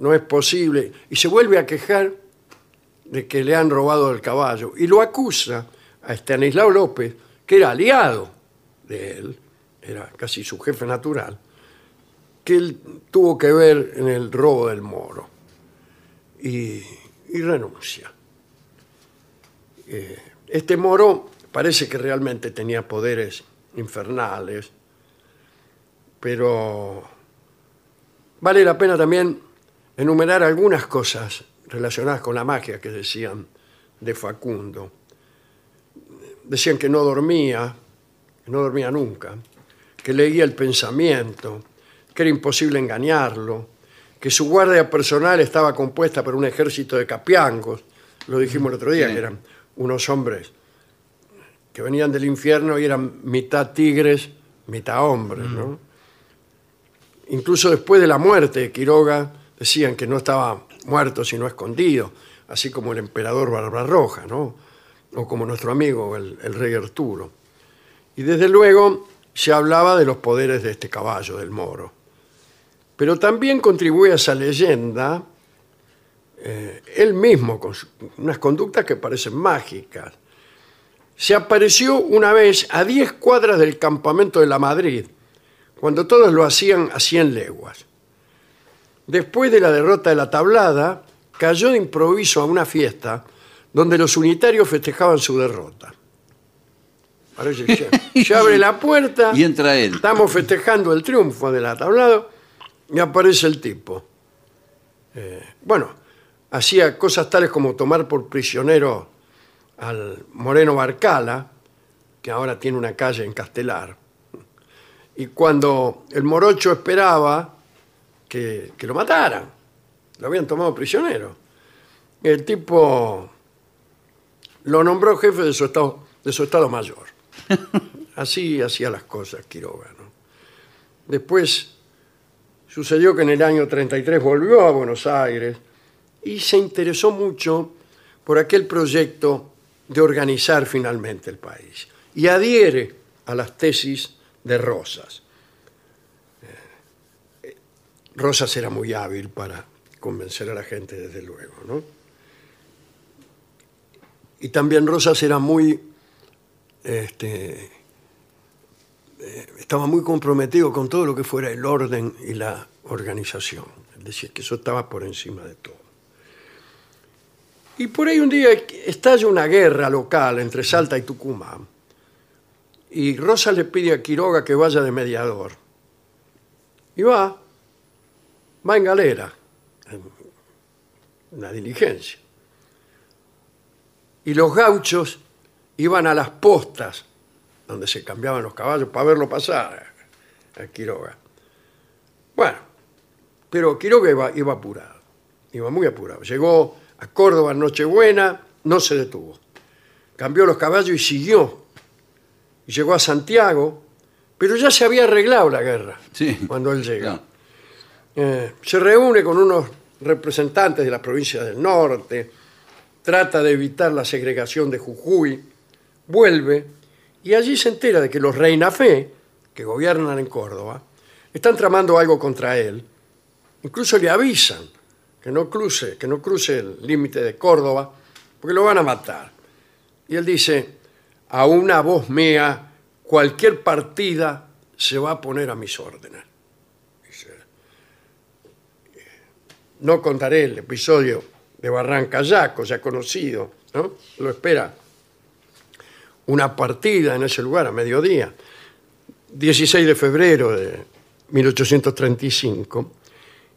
No es posible. Y se vuelve a quejar de que le han robado el caballo. Y lo acusa a Estanislao López, que era aliado de él, era casi su jefe natural, que él tuvo que ver en el robo del moro. Y, renuncia. Eh, este moro parece que realmente tenía poderes infernales, pero vale la pena también enumerar algunas cosas relacionadas con la magia que decían de Facundo. Decían que no dormía, que no dormía nunca, que leía el pensamiento, que era imposible engañarlo, que su guardia personal estaba compuesta por un ejército de capiangos, lo dijimos el otro día, que eran unos hombres que venían del infierno y eran mitad tigres, mitad hombres, ¿no? Incluso después de la muerte de Quiroga, decían que no estaba muerto sino escondido, así como el emperador Barbarroja, ¿no? O como nuestro amigo, el, el rey Arturo. Y desde luego se hablaba de los poderes de este caballo, del moro. Pero también contribuye a esa leyenda eh, él mismo, con unas conductas que parecen mágicas. Se apareció una vez a 10 cuadras del campamento de la Madrid, cuando todos lo hacían a 100 leguas. Después de la derrota de la tablada, cayó de improviso a una fiesta donde los unitarios festejaban su derrota. Parece que se, se abre la puerta Y entra él. Estamos festejando el triunfo de la tablado y aparece el tipo. Eh, bueno, hacía cosas tales como tomar por prisionero al Moreno Barcala, que ahora tiene una calle en Castelar. Y cuando el morocho esperaba que, que lo mataran, lo habían tomado prisionero, el tipo lo nombró jefe de su estado, de su estado mayor. <laughs> Así hacía las cosas Quiroga. ¿no? Después sucedió que en el año 33 volvió a Buenos Aires y se interesó mucho por aquel proyecto de organizar finalmente el país. Y adhiere a las tesis de Rosas. Eh, Rosas era muy hábil para convencer a la gente, desde luego. ¿no? Y también Rosas era muy este, eh, estaba muy comprometido con todo lo que fuera el orden y la organización. Es decir, que eso estaba por encima de todo. Y por ahí un día estalla una guerra local entre Salta y Tucumán. Y Rosa le pide a Quiroga que vaya de mediador. Y va, va en galera, en una diligencia. Y los gauchos iban a las postas donde se cambiaban los caballos para verlo pasar a Quiroga. Bueno, pero Quiroga iba, iba apurado, iba muy apurado. Llegó a Córdoba en Nochebuena, no se detuvo. cambió los caballos y siguió. Y llegó a Santiago, pero ya se había arreglado la guerra Sí. cuando él llega. Eh, se reúne con unos representantes de las provincias del norte, trata de evitar la segregación de Jujuy, vuelve y allí se entera de que los Reinafé, que gobiernan en Córdoba, están tramando algo contra él. Incluso le avisan que no cruce, que no cruce el límite de Córdoba, porque lo van a matar. Y él dice, a una voz mía, cualquier partida se va a poner a mis órdenes. No contaré el episodio de Barrancayaco, ya conocido, ¿no? Lo espera una partida en ese lugar a mediodía, 16 de febrero de 1835,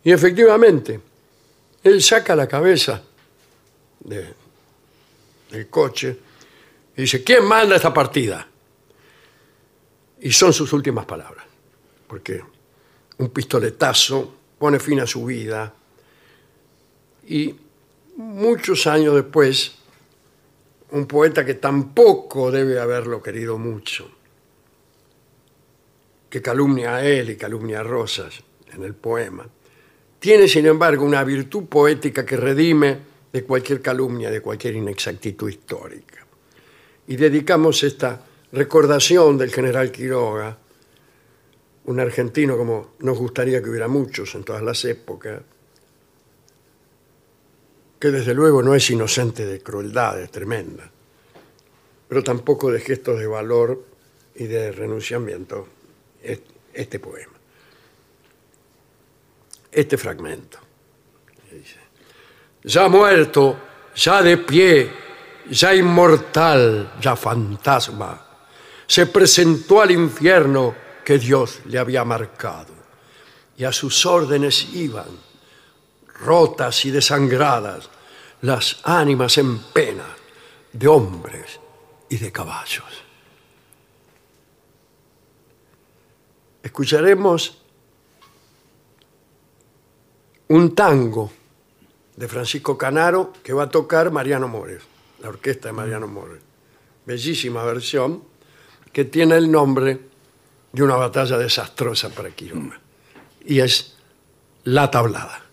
y efectivamente, él saca la cabeza de- del coche y dice, ¿quién manda esta partida? Y son sus últimas palabras, porque un pistoletazo pone fin a su vida. Y muchos años después, un poeta que tampoco debe haberlo querido mucho, que calumnia a él y calumnia a Rosas en el poema, tiene sin embargo una virtud poética que redime de cualquier calumnia, de cualquier inexactitud histórica. Y dedicamos esta recordación del general Quiroga, un argentino como nos gustaría que hubiera muchos en todas las épocas, que desde luego no es inocente de crueldades tremendas, pero tampoco de gestos de valor y de renunciamiento, es- este poema. Este fragmento. Ya muerto, ya de pie, ya inmortal, ya fantasma, se presentó al infierno que Dios le había marcado, y a sus órdenes iban rotas y desangradas, las ánimas en pena de hombres y de caballos. Escucharemos un tango de Francisco Canaro que va a tocar Mariano Mores, la orquesta de Mariano Mores. Bellísima versión que tiene el nombre de una batalla desastrosa para Quiroga. Y es La Tablada.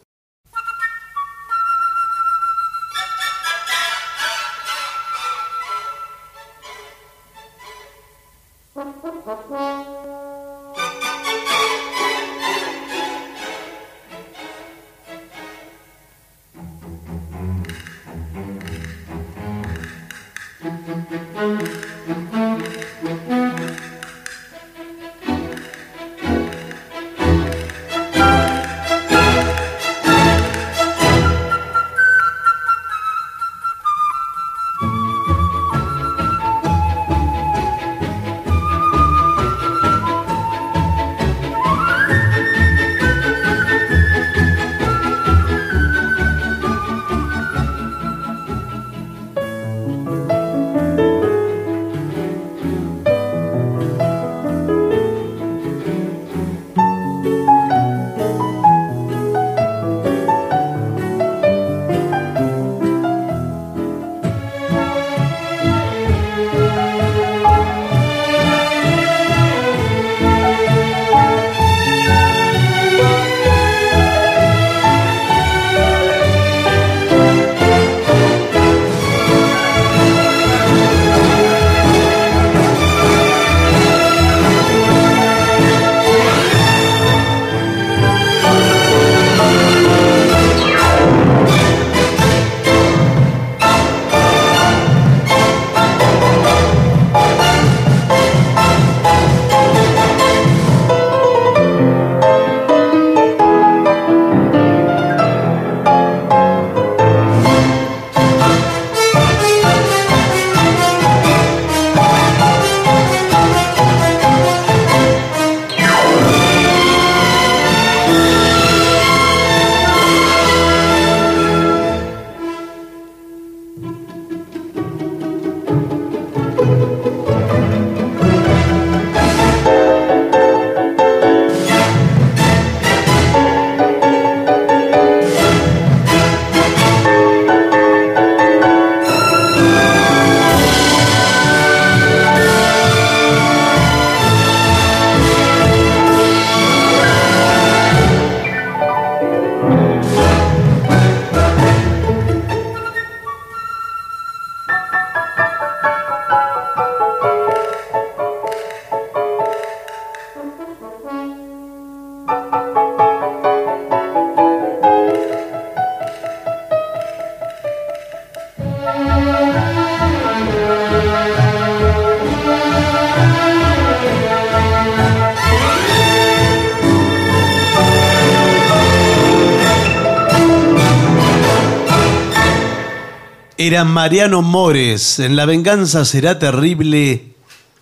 Era Mariano Mores. En La venganza será terrible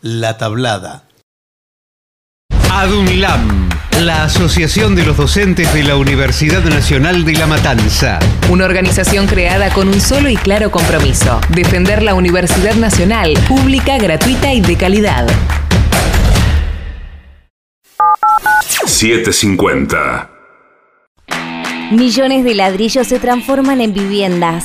la tablada. ADUNLAM, la Asociación de los Docentes de la Universidad Nacional de La Matanza. Una organización creada con un solo y claro compromiso, defender la Universidad Nacional, pública, gratuita y de calidad. 750. Millones de ladrillos se transforman en viviendas.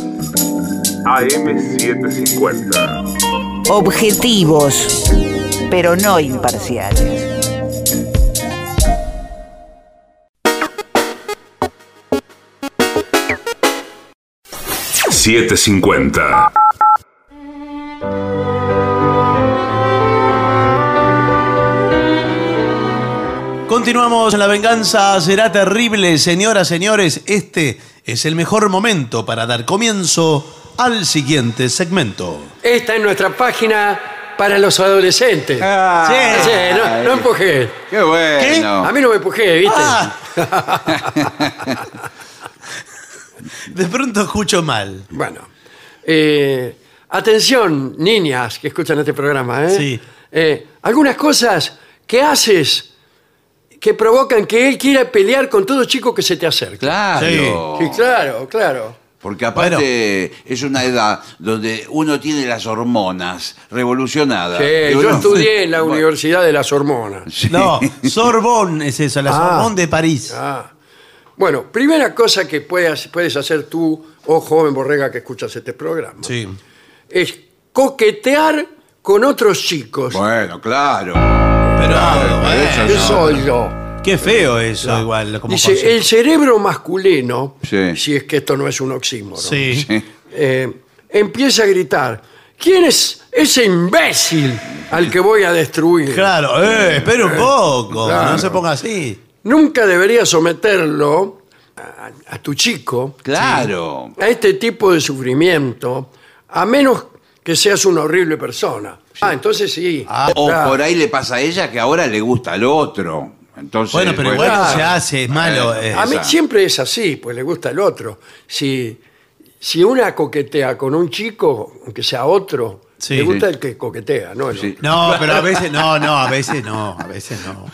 AM750. Objetivos, pero no imparciales. Siete cincuenta. Continuamos, la venganza será terrible, señoras, señores. Este es el mejor momento para dar comienzo al siguiente segmento. Esta es nuestra página para los adolescentes. Ah, Sí, no, no empujé. Qué bueno. A mí no me empujé, ¿viste? Ah. <laughs> De pronto escucho mal. Bueno. eh, atención, niñas que escuchan este programa. ¿eh? Sí. Eh, algunas cosas que haces que provocan que él quiera pelear con todo chico que se te acerca. Claro. Sí, claro, claro. Porque aparte es una edad donde uno tiene las hormonas revolucionadas. Sí, yo estudié <laughs> en la Bueno, Universidad de las Hormonas. sí. No, Sorbonne es eso, la Ah. Sorbonne de París. Ah. Bueno, primera cosa que puedes, puedes hacer tú, o joven borrega que escuchas este programa, Sí. es coquetear con otros chicos. Bueno, claro. Pero, Claro, bueno, eso ¿Qué no. soy yo? Qué feo eso, igual. Como Dice, concepto. el cerebro masculino, Sí. si es que esto no es un oxímoron, Sí. Eh, empieza a gritar, ¿quién es ese imbécil al que voy a destruir? Claro, eh, espera un poco, claro. no se ponga así. Nunca deberías someterlo a, a tu chico Claro. a este tipo de sufrimiento, a menos que seas una horrible persona. Ah, entonces sí. O Claro. por ahí le pasa a ella que ahora le gusta al otro. Entonces, Bueno, pero bueno, igual no se hace, es malo. Eh. A mí Esa. siempre es así, pues le gusta el otro. Si, si una coquetea con un chico, aunque sea otro, Sí. le gusta Sí. el que coquetea, no el Sí. otro. No, <laughs> pero a veces no, no, a veces no, a veces no.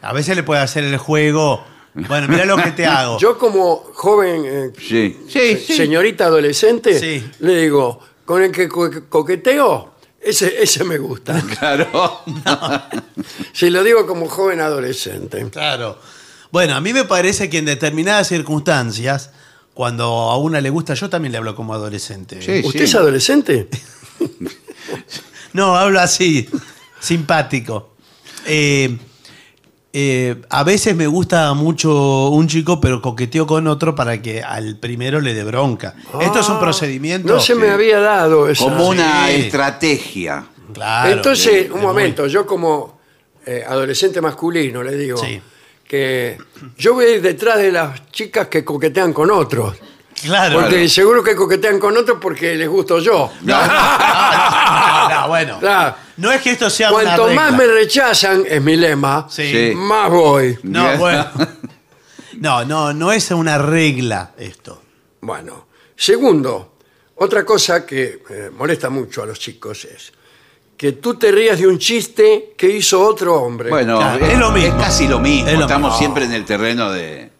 A veces le puede hacer el juego. Bueno, mira lo que te hago. Yo como joven, eh, Sí, sí, sí. señorita adolescente, Sí. le digo, con el que co- coqueteo, ese, ese me gusta. <laughs> Claro. <laughs> Si lo digo como joven adolescente. Claro. Bueno, a mí me parece que en determinadas circunstancias, cuando a una le gusta, yo también le hablo como adolescente. Sí. ¿Usted es adolescente? <laughs> No, hablo así, simpático. Eh, eh, a veces me gusta mucho un chico, pero coqueteo con otro para que al primero le dé bronca. Esto es un Ah, procedimiento. No se me había dado eso. Como una Sí. estrategia. Claro. Entonces, un muy- momento, yo como eh, adolescente masculino le digo Sí. que yo voy a ir detrás de las chicas que coquetean con otros. Claro. Porque seguro que coquetean con otros porque les gusto yo. No, no, <laughs> no, no, bueno. Claro. No es que esto sea Cuanto una más me rechazan, es mi lema, Sí. Sí. más voy. No, Bien. bueno. <laughs> No, no, no es una regla esto. Bueno, segundo, otra cosa que eh, molesta mucho a los chicos es que tú te rías de un chiste que hizo otro hombre. Bueno, Claro, es lo mismo. casi lo mismo. Es lo Estamos mismo. siempre en el terreno de.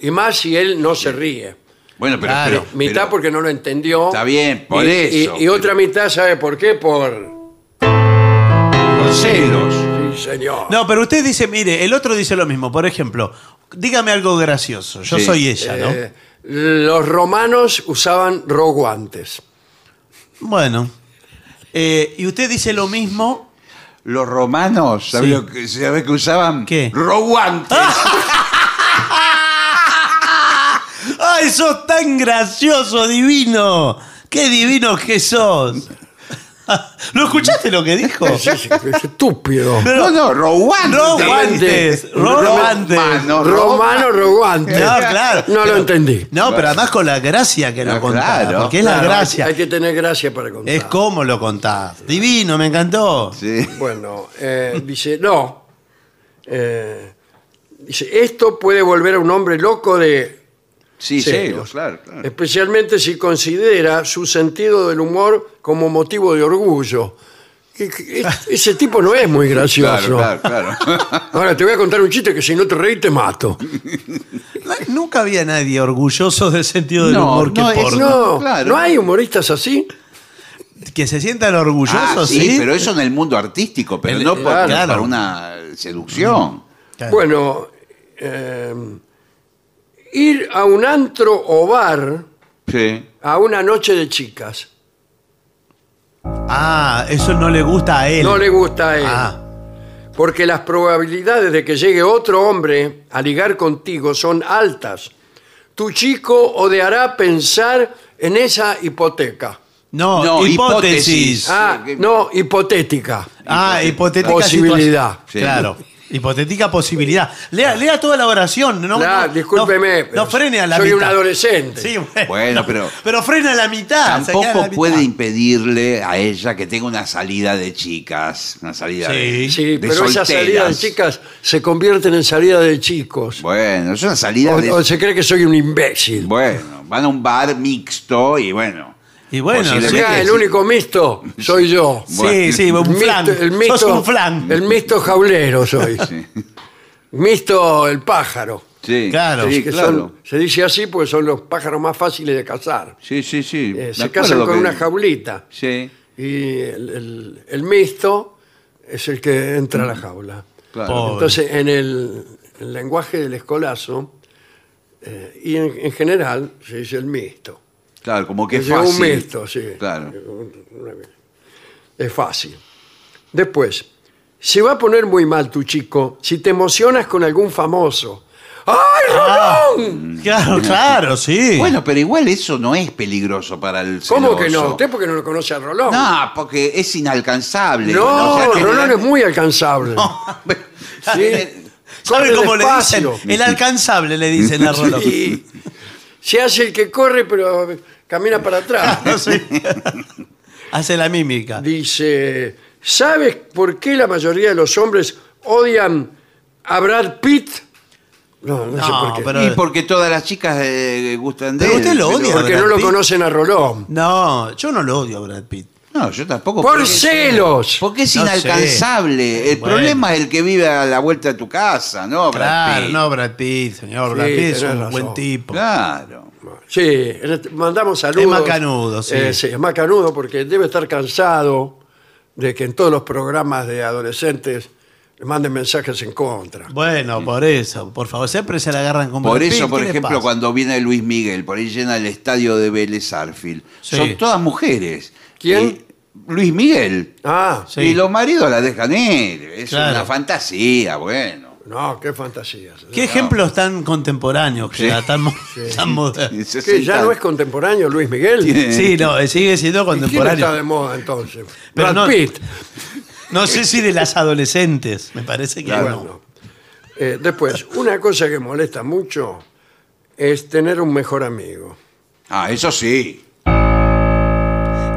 Y más si él no se ríe. Bueno, pero. Claro. pero- Mitad pero- porque no lo entendió. Está bien, por y, eso. Y, y otra mitad, ¿sabe por qué? Por... Por celos. Sí, señor. No, pero usted dice, mire, el otro dice lo mismo. Por ejemplo, dígame algo gracioso. Yo Sí. soy ella, ¿no? Eh, los romanos usaban roguantes. Bueno. Eh, y usted dice lo mismo. Los romanos, ¿sabes Sí. lo que, sabe que usaban? ¿Qué? Roguantes. <laughs> ¡Ay, sos tan gracioso, divino! ¡Qué divino que sos! <laughs> ¿No escuchaste lo que dijo? <laughs> Estúpido. No, no, Rowantes. Rowantes. Romano, Romano Rogante. No, claro. No lo entendí. No, pero además con la gracia que lo Ah, contás. claro. Porque es la Claro, gracia. Hay que tener gracia para contar. Es como lo contás. Divino, me encantó. Sí. Bueno, eh, dice, no. Eh, dice, esto puede volver a un hombre loco de Sí, celos, celos, claro, claro. especialmente si considera su sentido del humor como motivo de orgullo. Ese tipo no es muy <laughs> gracioso. Claro, claro, claro. <laughs> Ahora te voy a contar un chiste que si no te reí te mato. No- Nunca había nadie orgulloso del sentido del No, humor que no, es- porta. No, claro. no hay humoristas así. Que se sientan orgullosos, Ah, ¿sí? sí, pero eso en el mundo artístico, pero El- no por- claro. para una seducción. Claro. Bueno, eh, ir a un antro o bar Sí. a una noche de chicas. Ah, eso no le gusta a él. No le gusta a él. Ah, Porque las probabilidades de que llegue otro hombre a ligar contigo son altas. Tu chico odiará pensar en esa hipoteca. no, No, hipótesis. hipótesis. Ah, no, hipotética. Ah, hipotética Posibilidad. situa- Sí. Claro. Hipotética posibilidad. Lea, lea toda la oración. No, Claro, no, discúlpeme, No, pero no frene a la soy mitad. un adolescente. Sí, bueno. Bueno, pero- Pero frena a la mitad. se queda a la Tampoco mitad. puede impedirle a ella que tenga una salida de chicas, una salida Sí. de, Sí, de pero esas solteras. salidas de chicas se convierten en salida de chicos. Bueno, es una salida O, de... o se cree que soy un imbécil. Bueno, van a un bar mixto y bueno. Y bueno, Acá el único mixto soy yo. Sí, Bueno. sí, un Mixto- flan. el mixto, Sos un flan. El mixto jaulero soy. Mixto el pájaro. Sí, Claro. sí, Que claro. son- se dice así porque son los pájaros más fáciles de cazar. Sí, sí, sí. Eh, me se acuerdo casan con que- una jaulita. Sí, Y el, el- el mixto es el que entra a la jaula. claro. Pobre. Entonces, en el, el lenguaje del escolazo, eh, y en, en general, se dice el mixto. Claro, como que es fácil. un mixto, sí. Claro. Es fácil. Después, se va a poner muy mal tu chico si te emocionas con algún famoso. ¡Ay, Rolón! Claro, claro, sí. Bueno, pero igual eso no es peligroso para el ¿Cómo que no? ¿Usted porque no lo conoce a Rolón? No, porque es inalcanzable. No, O sea, Rolón es muy alcanzable. <laughs> Sí. ¿Sabe corre cómo le dicen? El alcanzable le dicen a Rolón. Y se hace el que corre, pero camina para atrás. <laughs> No sé. <laughs> Hace la mímica. Dice, ¿sabes por qué la mayoría de los hombres odian a Brad Pitt? No, no, sé No, por qué. pero- Y porque todas las chicas eh, gustan de Pero él. usted lo odia, Porque Brad no lo Pitt. conocen a Rolón. No, yo no lo odio a Brad Pitt. No, yo tampoco. Por porque- celos. Porque es No inalcanzable. El Bueno. problema es el que vive a la vuelta de tu casa, ¿no? Brad Claro, Pitt? no Brad Pitt, señor. Sí, Brad Pitt es tenés un razón. buen tipo. Claro. Sí, mandamos saludos. Es macanudo, sí. Eh, sí, es macanudo porque debe estar cansado de que en todos los programas de adolescentes le manden mensajes en contra. Bueno, por eso, por favor, siempre se la agarran con Por eso, por ¿qué le ejemplo, cuando viene Luis Miguel, por ahí llena el estadio de Vélez Arfield. Sí. Son todas mujeres. ¿Quién? Y- Luis Miguel. Ah, Sí. Y los maridos la dejan ir. Es Claro. una fantasía, bueno. No, qué fantasías. ¿Qué ejemplos tan contemporáneos que Sí. da, tan, mo- <laughs> tan modernos? ¿Que ya no es contemporáneo Luis Miguel? Tiene- Sí, no, sigue siendo ¿Y ¿Quién está contemporáneo. de moda entonces? Pero Brad no- Pitt. No sé si de las adolescentes, me parece que Claro. no. Bueno, eh, después, una cosa que molesta mucho es tener un mejor amigo. Ah, eso sí.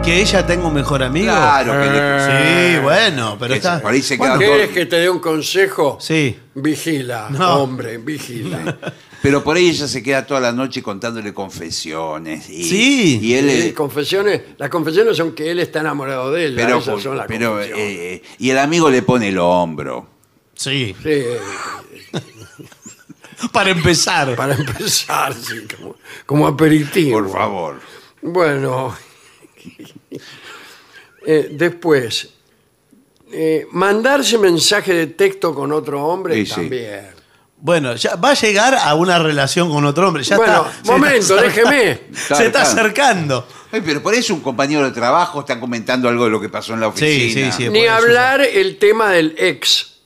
Que ella tenga un mejor amigo. Claro que le- Sí, bueno, pero que está. por ahí se queda ¿Quieres todo- que te dé un consejo? Sí. Vigila, No. hombre, vigila. <laughs> Pero por ahí ella se queda toda la noche contándole confesiones. Y, Sí. Y él. Eh, confesiones, las confesiones son que él está enamorado de ella. pero, esas son las pero, confesiones. eh, y el amigo le pone el hombro. Sí. Sí, eh, <laughs> Para empezar. para empezar, sí, como, como aperitivo. Por favor. Bueno, eh, después, eh, mandarse mensaje de texto con otro hombre Sí, sí. también. Bueno, ya va a llegar a una relación con otro hombre. Ya Bueno, está, se momento, está acerca- déjeme. Se está Claro. acercando. Ay, pero por eso un compañero de trabajo está comentando algo de lo que pasó en la oficina. sí, sí. Ni hablar el tema del ex,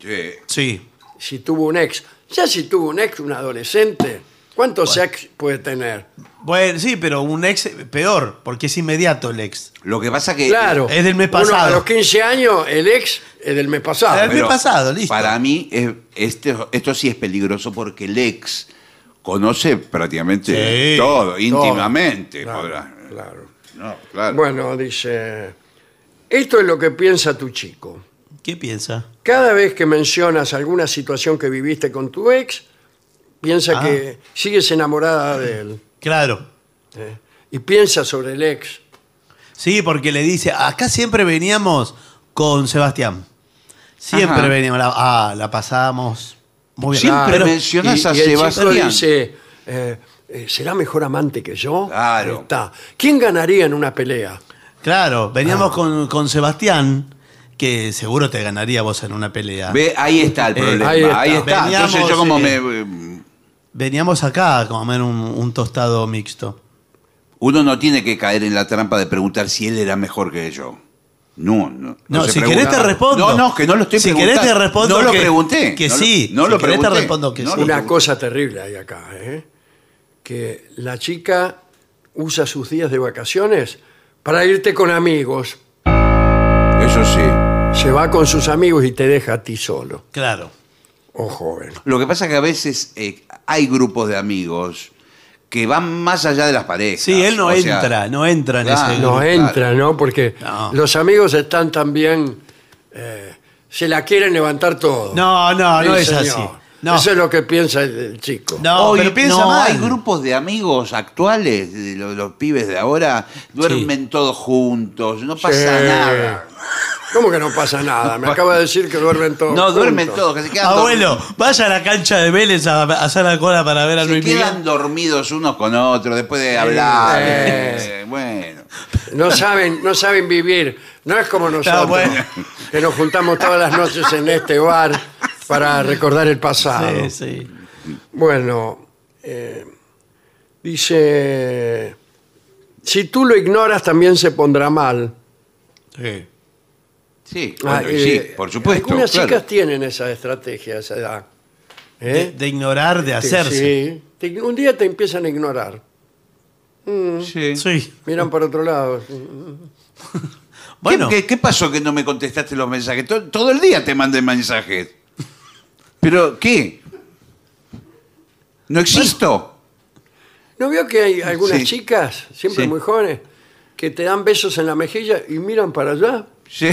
Sí. Sí. si tuvo un ex. Ya si tuvo un ex, un adolescente, ¿Cuántos ex puede tener? Bueno, sí, pero un ex peor, porque es inmediato el ex. Lo que pasa que... Claro. Es del mes Uno a pasado. los 15 años, el ex es del mes pasado. El mes pasado, listo. Para mí, es- este, esto sí es peligroso porque el ex conoce prácticamente Sí. todo, íntimamente. Claro, podrá- claro. No, claro. Bueno, dice, esto es lo que piensa tu chico. ¿Qué piensa? Cada vez que mencionas alguna situación que viviste con tu ex, piensa Ah. que sigues enamorada de él. Claro. ¿eh? Y piensa sobre el ex. Sí, porque le dice, acá siempre veníamos con Sebastián. Siempre Ajá. veníamos, la, ah, la pasábamos muy bien. Siempre Pero- mencionás a y chico Sebastián. dice, eh, eh, ¿será mejor amante que yo? Claro. Está. ¿Quién ganaría en una pelea? Claro, Ah. veníamos con, con Sebastián, que seguro te ganaría vos en una pelea. Ve, ahí está el problema. ahí ahí está. está. Veníamos, Entonces yo como eh, me... Veníamos acá a comer un, un tostado mixto. Uno no tiene que caer en la trampa de preguntar si él era mejor que yo. No, no. No, se si pregunta. querés te respondo. No, no, que no lo estoy Si preguntando. querés te respondo No lo que- pregunté. que No lo- sí. No Si lo querés te pregunté. respondo que No sí. Una pregunté. cosa terrible hay acá, ¿eh? que la chica usa sus días de vacaciones para irte con amigos. Eso sí. Se va con sus amigos y te deja a ti solo. Claro. Oh, joven. Lo que pasa es que a veces eh, hay grupos de amigos que van más allá de las parejas. Sí, él no O sea, entra, no entra en claro, ese No entra, ¿no? Porque No. los amigos están también... eh, se la quieren levantar todo. No, no, no es señor. así. No. Eso es lo que piensa el, chico. No, Hoy pero piensa no, mal. hay grupos de amigos actuales, de los, los pibes de ahora, duermen todos juntos, no pasa Sí. nada. ¿Cómo que no pasa nada? Me acaba de decir que duermen todos. No, duermen juntos. todos, que se quedan, Abuelo, vaya a la cancha de Vélez a, a hacer la cola para ver a dorm- Luis se quedan Miguel. dormidos unos con otros después de hablar. eh. eh, bueno. No saben, no saben vivir. No es como nosotros, bueno. que nos juntamos todas las noches en este bar para recordar el pasado. Sí, sí. Bueno, eh, dice, si tú lo ignoras también se pondrá mal. Sí. Sí, Ah, bueno, eh, sí, por supuesto. Algunas claro. chicas tienen esa estrategia esa edad. De, ¿Eh? de ignorar, de hacerse. Sí. Te- un día te empiezan a ignorar. Sí. Sí. Miran para otro lado. <laughs> Bueno, ¿Qué, qué- qué pasó que no me contestaste los mensajes? To- Todo, el día te mandé mensajes. ¿Pero qué? ¿No existo? ¿No vio que hay algunas Sí. chicas, siempre Sí. muy jóvenes, que te dan besos en la mejilla y miran para allá? Sí.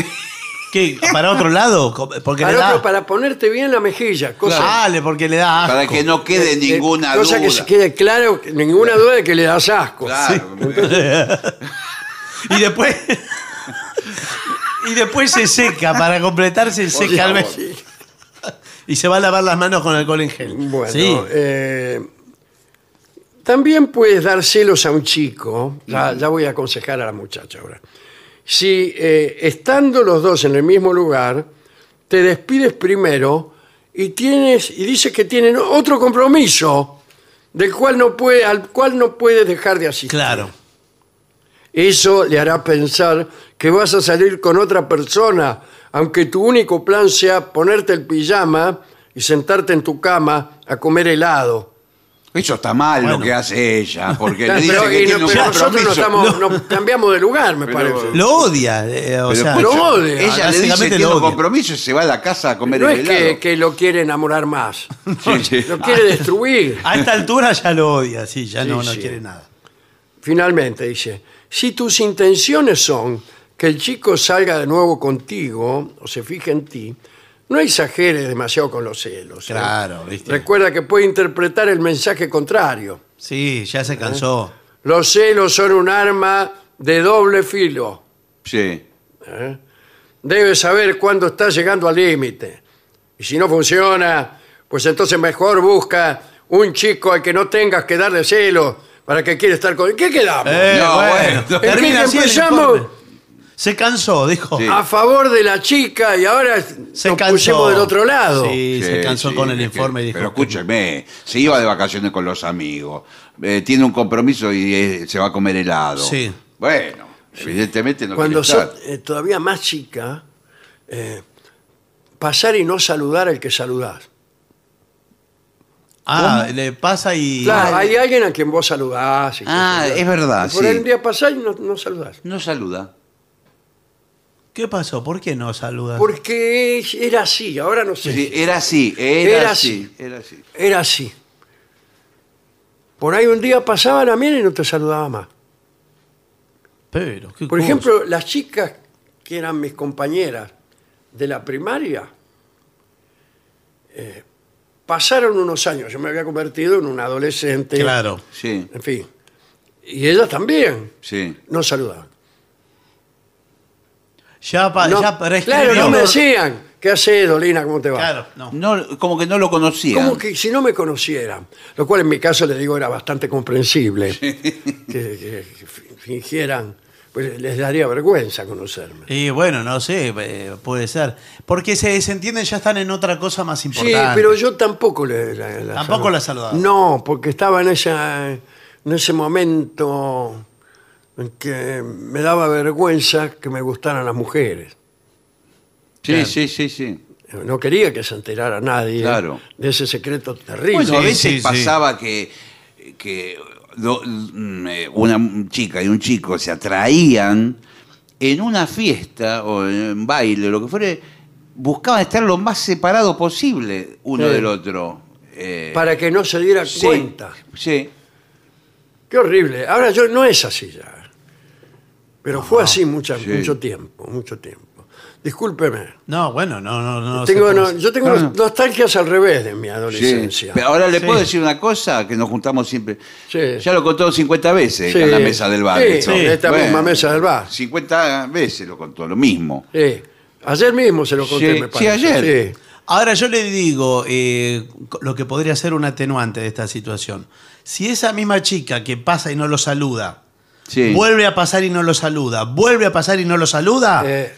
¿Qué? ¿Para otro lado? Porque Para, le da... otro, para ponerte bien la mejilla. Cosa, Dale, porque le da asco. Para que no quede eh, ninguna cosa duda. que se quede claro, ninguna duda de que le das asco. Claro. <laughs> Y después... <laughs> y después se seca, para completar se seca el favor. <laughs> Y se va a lavar las manos con alcohol en gel. Bueno, sí. eh, también puedes dar celos a un chico. Ya, ya voy a aconsejar a la muchacha ahora. Si eh, estando los dos en el mismo lugar, te despides primero y tienes y dices que tienen otro compromiso del cual no puede, al cual no puedes dejar de asistir. Claro. Eso le hará pensar que vas a salir con otra persona, aunque tu único plan sea ponerte el pijama y sentarte en tu cama a comer helado. Eso está mal Bueno. lo que hace ella, porque <laughs> le dice Pero, que y no- tiene un pero nosotros no compromiso. estamos, nos cambiamos de lugar, me Pero- parece. Lo odia. eh, o Pero sea, escucha, lo odia. Ella le dice Básicamente que lo tiene un odia. compromiso y se va a la casa a comer no el es helado. que, que lo quiere enamorar más, <laughs> Sí, sí. lo quiere destruir. a esta altura ya lo odia, sí, ya Sí, no, no sí. quiere nada. Finalmente dice, si tus intenciones son que el chico salga de nuevo contigo o se fije en ti, no exageres demasiado con los celos. ¿eh? Claro, ¿viste? Recuerda que puede interpretar el mensaje contrario. Sí, ya se cansó. Los celos son un arma de doble filo. Sí. ¿eh? Debes saber cuándo estás llegando al límite. Y si no funciona, pues entonces mejor busca un chico al que no tengas que darle celos para que quiera estar con... ¿Qué quedamos? Eh, No, bueno, bueno. Es que termina empezamos-. Se cansó, dijo. Sí. A favor de la chica y ahora Se nos cansó. pusimos del otro lado. Sí, se cansó sí, con el es que- informe y dijo. Pero escúcheme, se iba de vacaciones con los amigos, eh, tiene un compromiso y eh, se va a comer helado. Sí. Bueno, evidentemente no Cuando quiere sos estar. eh, todavía más chica, eh, pasar y no saludar al que saludás. Ah, le pasa y. Claro, hay alguien a quien vos saludás. y Ah, qué sé yo. es verdad, Por sí. el día pasás y no, no saludás. No saluda. ¿Qué pasó? ¿Por qué no saludas? Porque era así, ahora no sé. Sí, era así, era, Era así, era así. Era así. Por ahí un día pasaba la miel y no te saludaba más. Pero, ¿qué Por cosa? ejemplo, las chicas que eran mis compañeras de la primaria, eh, pasaron unos años. Yo me había convertido en un adolescente. Claro. Sí, En fin. Y ellas también sí. no saludaban. Ya, pa- No, ya prescribió. claro, no me decían, ¿qué hace, Dolina? ¿Cómo te va? Claro, no. No, como que no lo conocían. Como que si no me conocieran, lo cual en mi caso le digo era bastante comprensible, <laughs> que, que fingieran, pues les daría vergüenza conocerme. Y bueno, no sé, eh, puede ser. Porque se, se entienden, ya están en otra cosa más Sí, importante. pero yo tampoco le, la, la Tampoco saludaba. la saludaba. No, porque estaba en, esa, en ese momento en que me daba vergüenza que me gustaran las mujeres. Sí, Claro. sí, sí, sí. No quería que se enterara nadie Claro. de ese secreto terrible. Bueno, a Sí, veces sí, sí. pasaba que, que do- mm, eh, una chica y un chico se atraían en una fiesta o en un baile o lo que fuere, buscaban estar lo más separado posible uno Sí. del otro. Eh, para que no se diera sí, cuenta. Sí. Qué horrible. Ahora yo no es así ya. Pero fue así mucha- sí. mucho tiempo, mucho tiempo. Discúlpeme. No, bueno, no, no, no. tengo, se no- puede- yo tengo No, no. nostalgias al revés de mi sí. adolescencia. Pero ahora le Sí. puedo decir una cosa que nos juntamos siempre. Sí. Ya lo contó 50 veces Sí. en la mesa del bar. Sí, esto. en esta misma mesa del bar. 50 veces lo contó, lo mismo. Sí. Ayer mismo se lo conté, Sí, me sí, parece. ayer. Sí. Ahora yo le digo eh, lo que podría ser un atenuante de esta situación. Si esa misma chica que pasa y no lo saluda, Sí. vuelve a pasar y no lo saluda, vuelve a pasar y no lo saluda, Eh,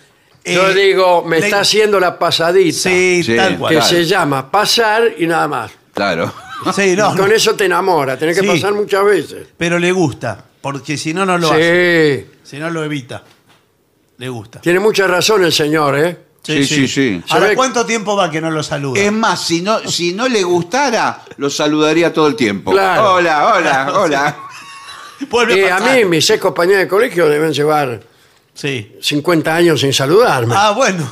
yo eh, digo, me le- está haciendo la pasadita. Sí, Sí, tal cual. que Claro. se llama pasar y nada más. Claro. Sí, no, Y con no, eso te enamora, tenés que Sí. pasar muchas veces. pero le gusta, porque si no, no lo hace. Sí. Si no, lo evita. Le gusta. Tiene mucha razón el señor, ¿eh? Sí, sí, sí. Ahora, Se ve- ¿cuánto tiempo va que no lo saluda? Es más, si no, si no le gustara, lo saludaría todo el tiempo. Claro. Hola, hola, <laughs> hola. Vuelve Y a a pasar. mí, mis ex compañeros de colegio deben llevar Sí. 50 años sin saludarme. Ah, bueno.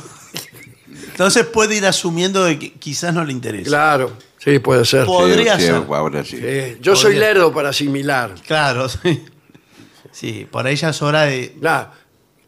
Entonces puede ir asumiendo de que quizás no le interesa. Claro, sí, puede ser. Podría ser. ahora sí. Sí, Yo soy Podría. lerdo para asimilar. Claro, <laughs> sí. Sí, por ahí ya es hora de. Claro.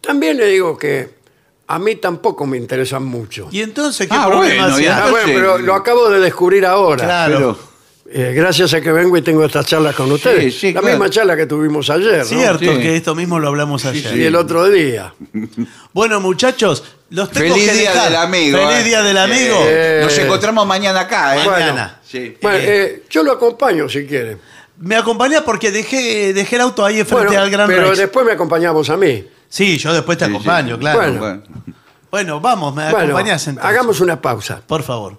También le digo que a mí tampoco me interesan mucho. ¿Y entonces qué Ah, problema bueno? Ah, bueno, entonces- pero lo acabo de descubrir ahora. Claro. Pero, Eh, gracias a que vengo y tengo estas charlas con ustedes. Sí, sí, La claro. misma charla que tuvimos ayer, ¿no? Cierto Sí. que esto mismo lo hablamos ayer. Y el otro día. <laughs> Bueno, muchachos, los tengo feliz que día dejar. del amigo. Feliz eh. día del amigo. Eh, Nos encontramos mañana acá, ¿eh? Mañana. Sí. Bueno, Eh, eh, yo lo acompaño si quiere. Me acompañá porque dejé, dejé el auto ahí frente Bueno, al Gran pero Rex. después me acompañamos a mí. Sí, yo después te Sí, acompaño, sí. claro. Bueno. Vamos, me Bueno, acompañás entonces. hagamos una pausa. Por favor.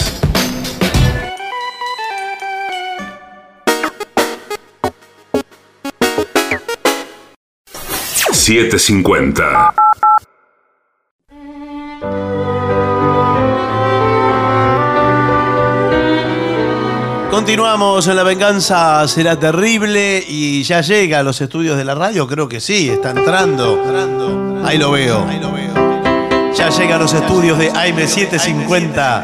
Siete cincuenta. Continuamos en La Venganza Será Terrible y ya llega a los estudios de la radio, creo que sí, está entrando. Ahí lo veo. Ya llega a los estudios de AM750.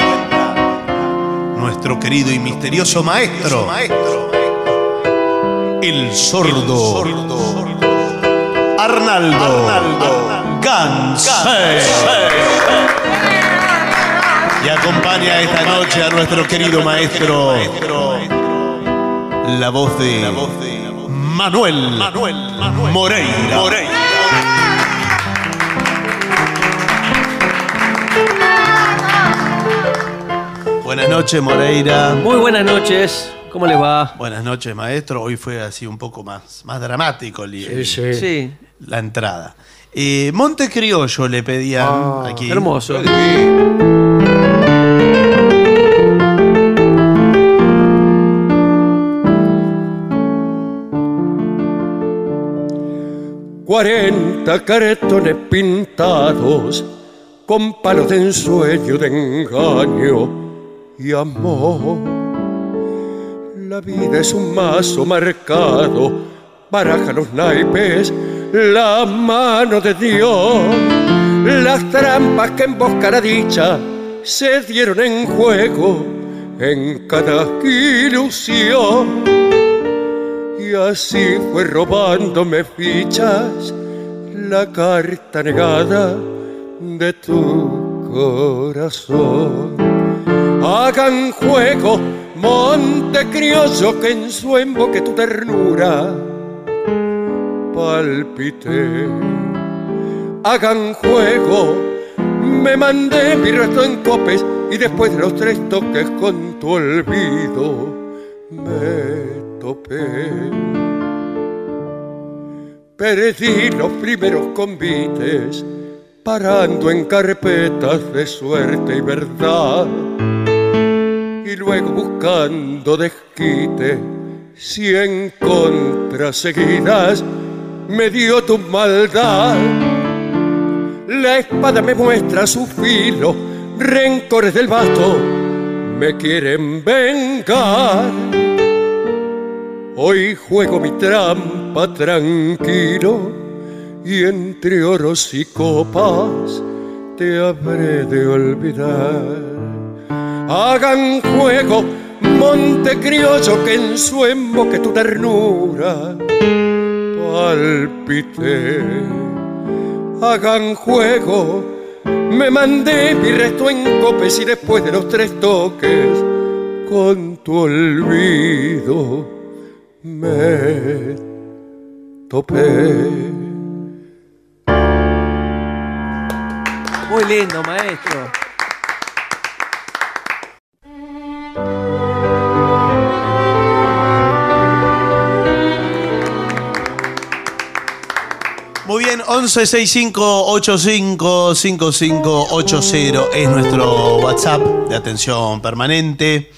Nuestro querido y misterioso maestro. el sordo, Arnaldo, Gansé. Y acompaña esta noche a nuestro querido maestro, la voz de Manuel, Moreira. Buenas noches, Moreira. Muy buenas noches. ¿Cómo les va? Buenas noches, maestro. Hoy fue así un poco más, más dramático el, Sí, sí. Sí, la entrada. Eh, Monte Criollo le pedían Ah, aquí. hermoso. Cuarenta cartones pintados con palos de ensueño, de engaño y amor. La vida es un mazo marcado, baraja los naipes, la mano de Dios. Las trampas que embosca la dicha se dieron en juego en cada ilusión. Y así fue robándome fichas la carta negada de tu corazón. Hagan juego, monte criollo, que en su emboque tu ternura palpite. Hagan juego, me mandé mi resto en copes y después de los tres toques con tu olvido me topé. Perdí los primeros convites, parando en carpetas de suerte y verdad. Y luego buscando desquite, cien contras seguidas, me dio tu maldad. La espada me muestra su filo, rencores del vasto me quieren vengar. Hoy juego mi trampa tranquilo y entre oros y copas te habré de olvidar. Hagan juego, monte criollo, que en su emboque tu ternura palpite. Hagan juego, me mandé mi resto en copes y después de los tres toques, con tu olvido me topé. Muy lindo, maestro. Bien, 1165855580 es nuestro WhatsApp de atención permanente.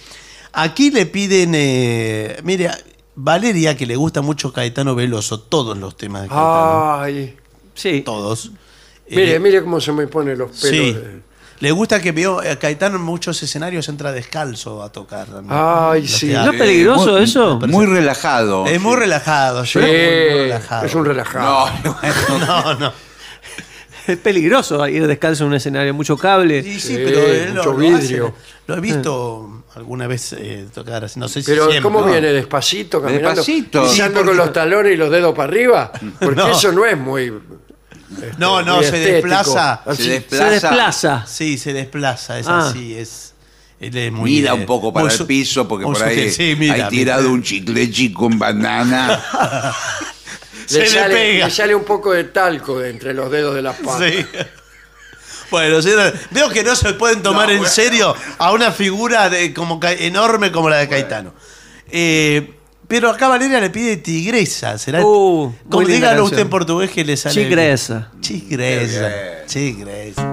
Aquí le piden, eh, mire, Valeria, que le gusta mucho Caetano Veloso, todos los temas de Caetano. Ay, Sí. Todos. mire, Eh, mire cómo se me ponen los pelos. Sí. de- Le gusta que veo a Caetano en muchos escenarios entra descalzo a tocar. ¿no? Ay, Los sí. ¿No es peligroso muy, eso? Muy relajado. Es muy relajado, Sí, yo muy relajado. es un relajado. <laughs> No, No, no. Es peligroso ir descalzo en un escenario, mucho cable. Sí, sí, Sí, pero mucho lo vidrio. hace. Lo he visto alguna vez eh, tocar así. No sé si Pero. ¿cómo ¿no? viene? ¿Despacito, caminando? Despacito. Pisando Sí, porque- con los talones y los dedos para arriba. Porque <laughs> No. eso no es muy... No, no, muy se estético. desplaza. Se Se desplaza. desplaza. Sí, se desplaza, es Ah. así, es. Él es muy, Mira eh, un poco para muy el su- piso porque muy por ahí sutil. <laughs> Sí, mira, hay tirado mira. un chicle chico con banana. <laughs> Se le sale, pega. le sale un poco de talco de entre los dedos de las patas. Sí. <laughs> Bueno, señora, veo que no se pueden tomar en serio a una figura de, como Ca- enorme como la de Caetano. Eh, pero acá Valeria le pide tigresa. ¿Será? Uh, como dígalo usted en portugués que le sale. Tigresa. Tigresa. Tigresa.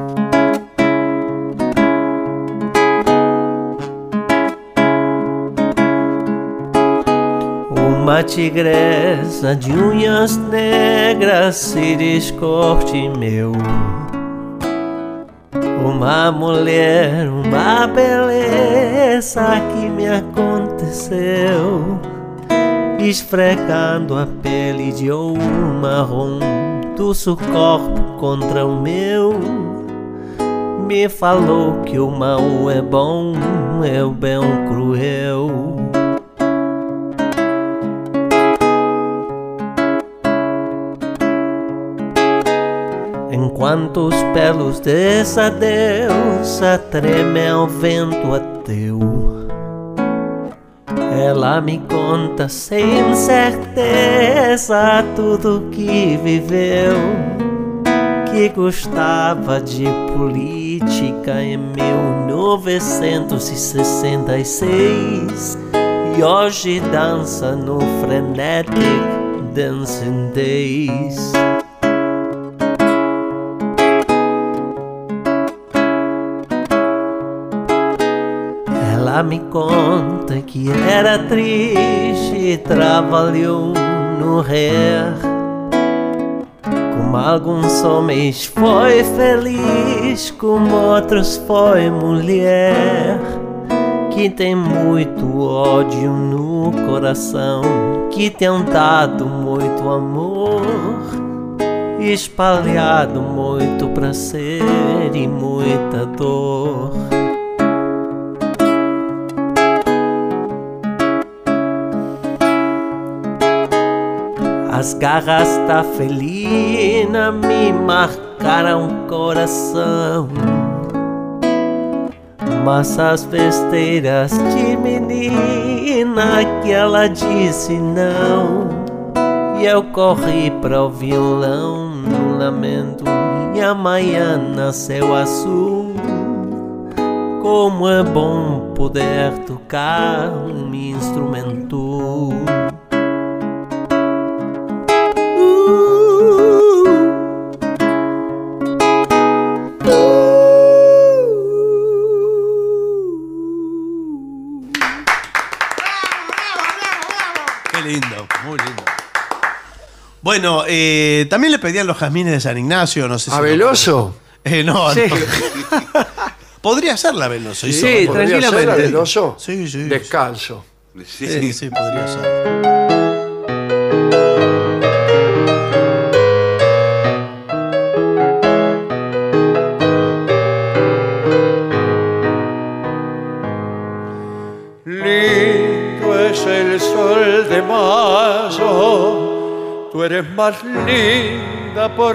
Uma tigresa de unhas negras se descorte meu. Uma mulher, uma beleza que me aconteceu esfregando a pele de ouro marrom do seu corpo contra o meu. Me falou que o mal é bom, é o bem cruel. Enquanto os pelos dessa deusa tremem ao vento ateu. Ela me conta sem certeza tudo que viveu. Que gostava de política em 1966 e hoje dança no Frenetic Dancing Days. Ela me conta que era triste trabalhou no RER. Como alguns homens foi feliz, como outros foi mulher. Que tem muito ódio no coração, que tem dado muito amor, espalhado muito prazer e muita dor. As garras da felina me marcaram o coração. Mas as besteiras de menina que ela disse não. E eu corri para o violão no lamento. E amanhã nasceu azul. Como é bom poder tocar um instrumento. Bueno, eh, también le pedían los jazmines de San Ignacio, no sé si. ¿A Veloso? Eh, no, Sí. no. <laughs> Podría ser la Veloso. hizo- Sí, ¿Podría ser la Veloso? Sí, sí. Descalzo. Sí, sí, podría ser. Tú eres más linda por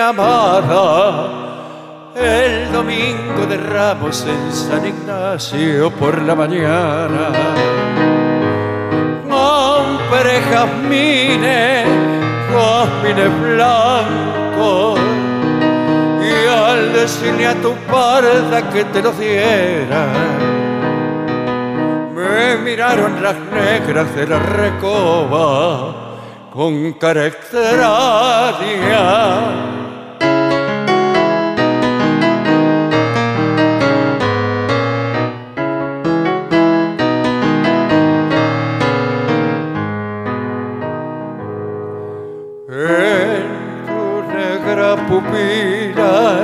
amada. El domingo de Ramos en San Ignacio por la mañana. Compré jazmines, jazmines blancos, y al decirle a tu parda que te los diera, me miraron las negras de la recoba con negra pupila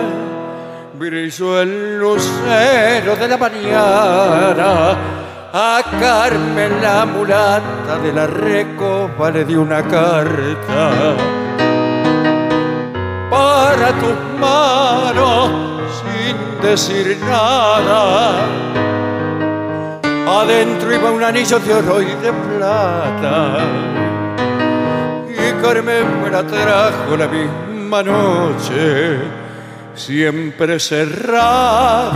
brilló el lucero de la mañana. A Carmen la mulata de la recopa le di una carta para tus manos sin decir nada. Adentro iba un anillo de oro y de plata. Y Carmen me la trajo la misma noche, siempre cerrada.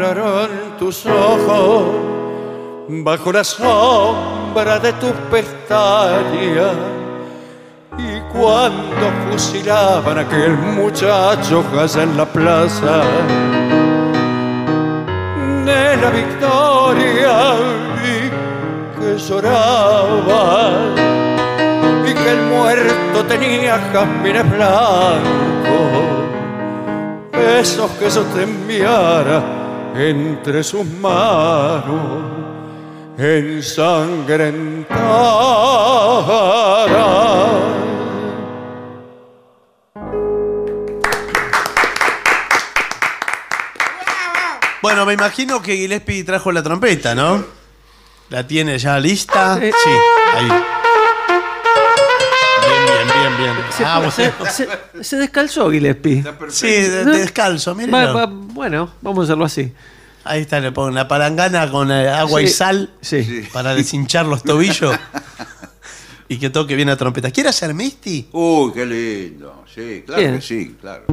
Nublaron tus ojos bajo la sombra de tus pestañas. Y cuando fusilaban a aquel muchacho allá en la plaza de la victoria, vi que lloraba y que el muerto tenía jazmines blancos esos que yo te enviara entre sus manos ensangrentada. Bueno, me imagino que Gillespie trajo la trompeta, ¿no? ¿La tiene ya lista? Sí. Sí, ahí. Bien, bien, bien, también. Se, Ah, se- bueno. se- se descalzó Gillespie. Sí, de- ¿No? descalzo, miren. Va- va- bueno, vamos a hacerlo así. Ahí está, le ponen la palangana con eh, agua y Sí, sal sí. para deshinchar los tobillos y que toque bien la trompeta. ¿Quiere hacer Misty? Uy, qué lindo. Sí, claro Bien. que sí, claro.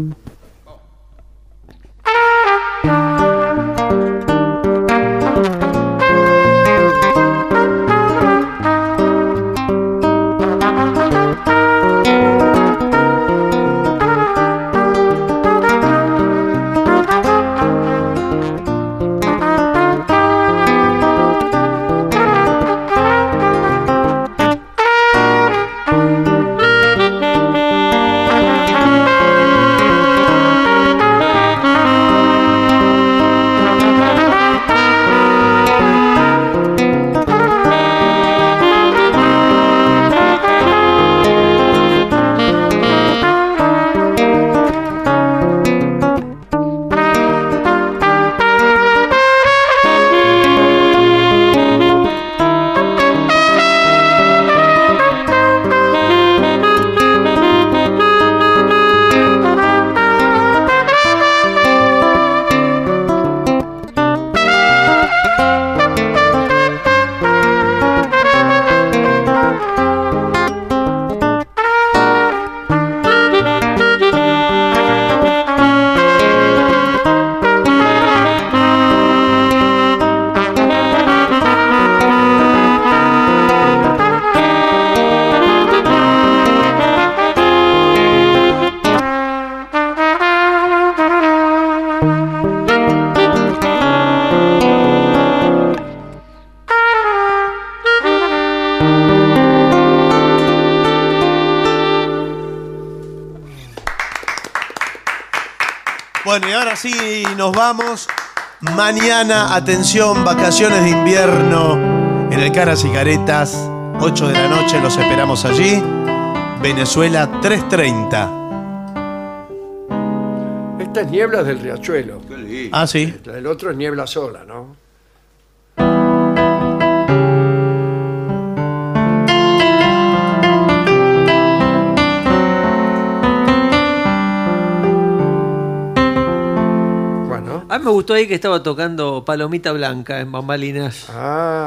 Vamos. Mañana, atención, vacaciones de invierno en el Caras y Caretas. 8 de la noche los esperamos allí. Venezuela 330. Esta es niebla del riachuelo. Ah, sí. El otro es niebla sola, ¿no? Me gustó ahí que estaba tocando Palomita Blanca en Bambalinas. Ah.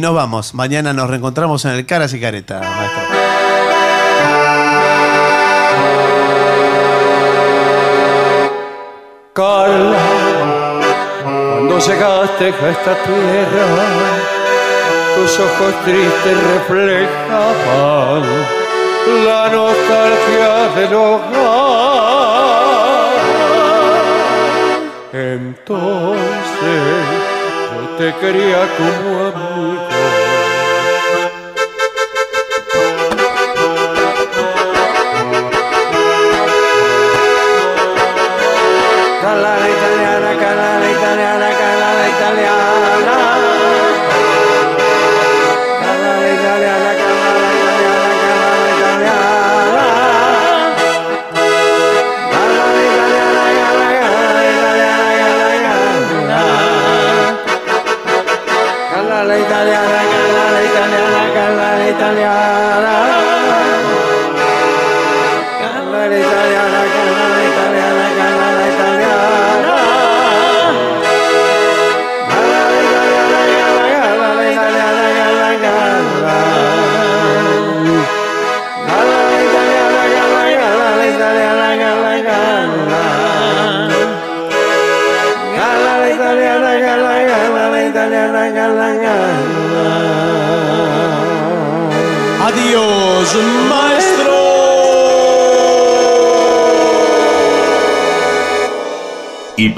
Y nos vamos. Mañana nos reencontramos en el Caras y Caretas, maestro. Carla, cuando llegaste a esta tierra, tus ojos tristes reflejaban la nostalgia del hogar. Entonces yo te quería como. Cala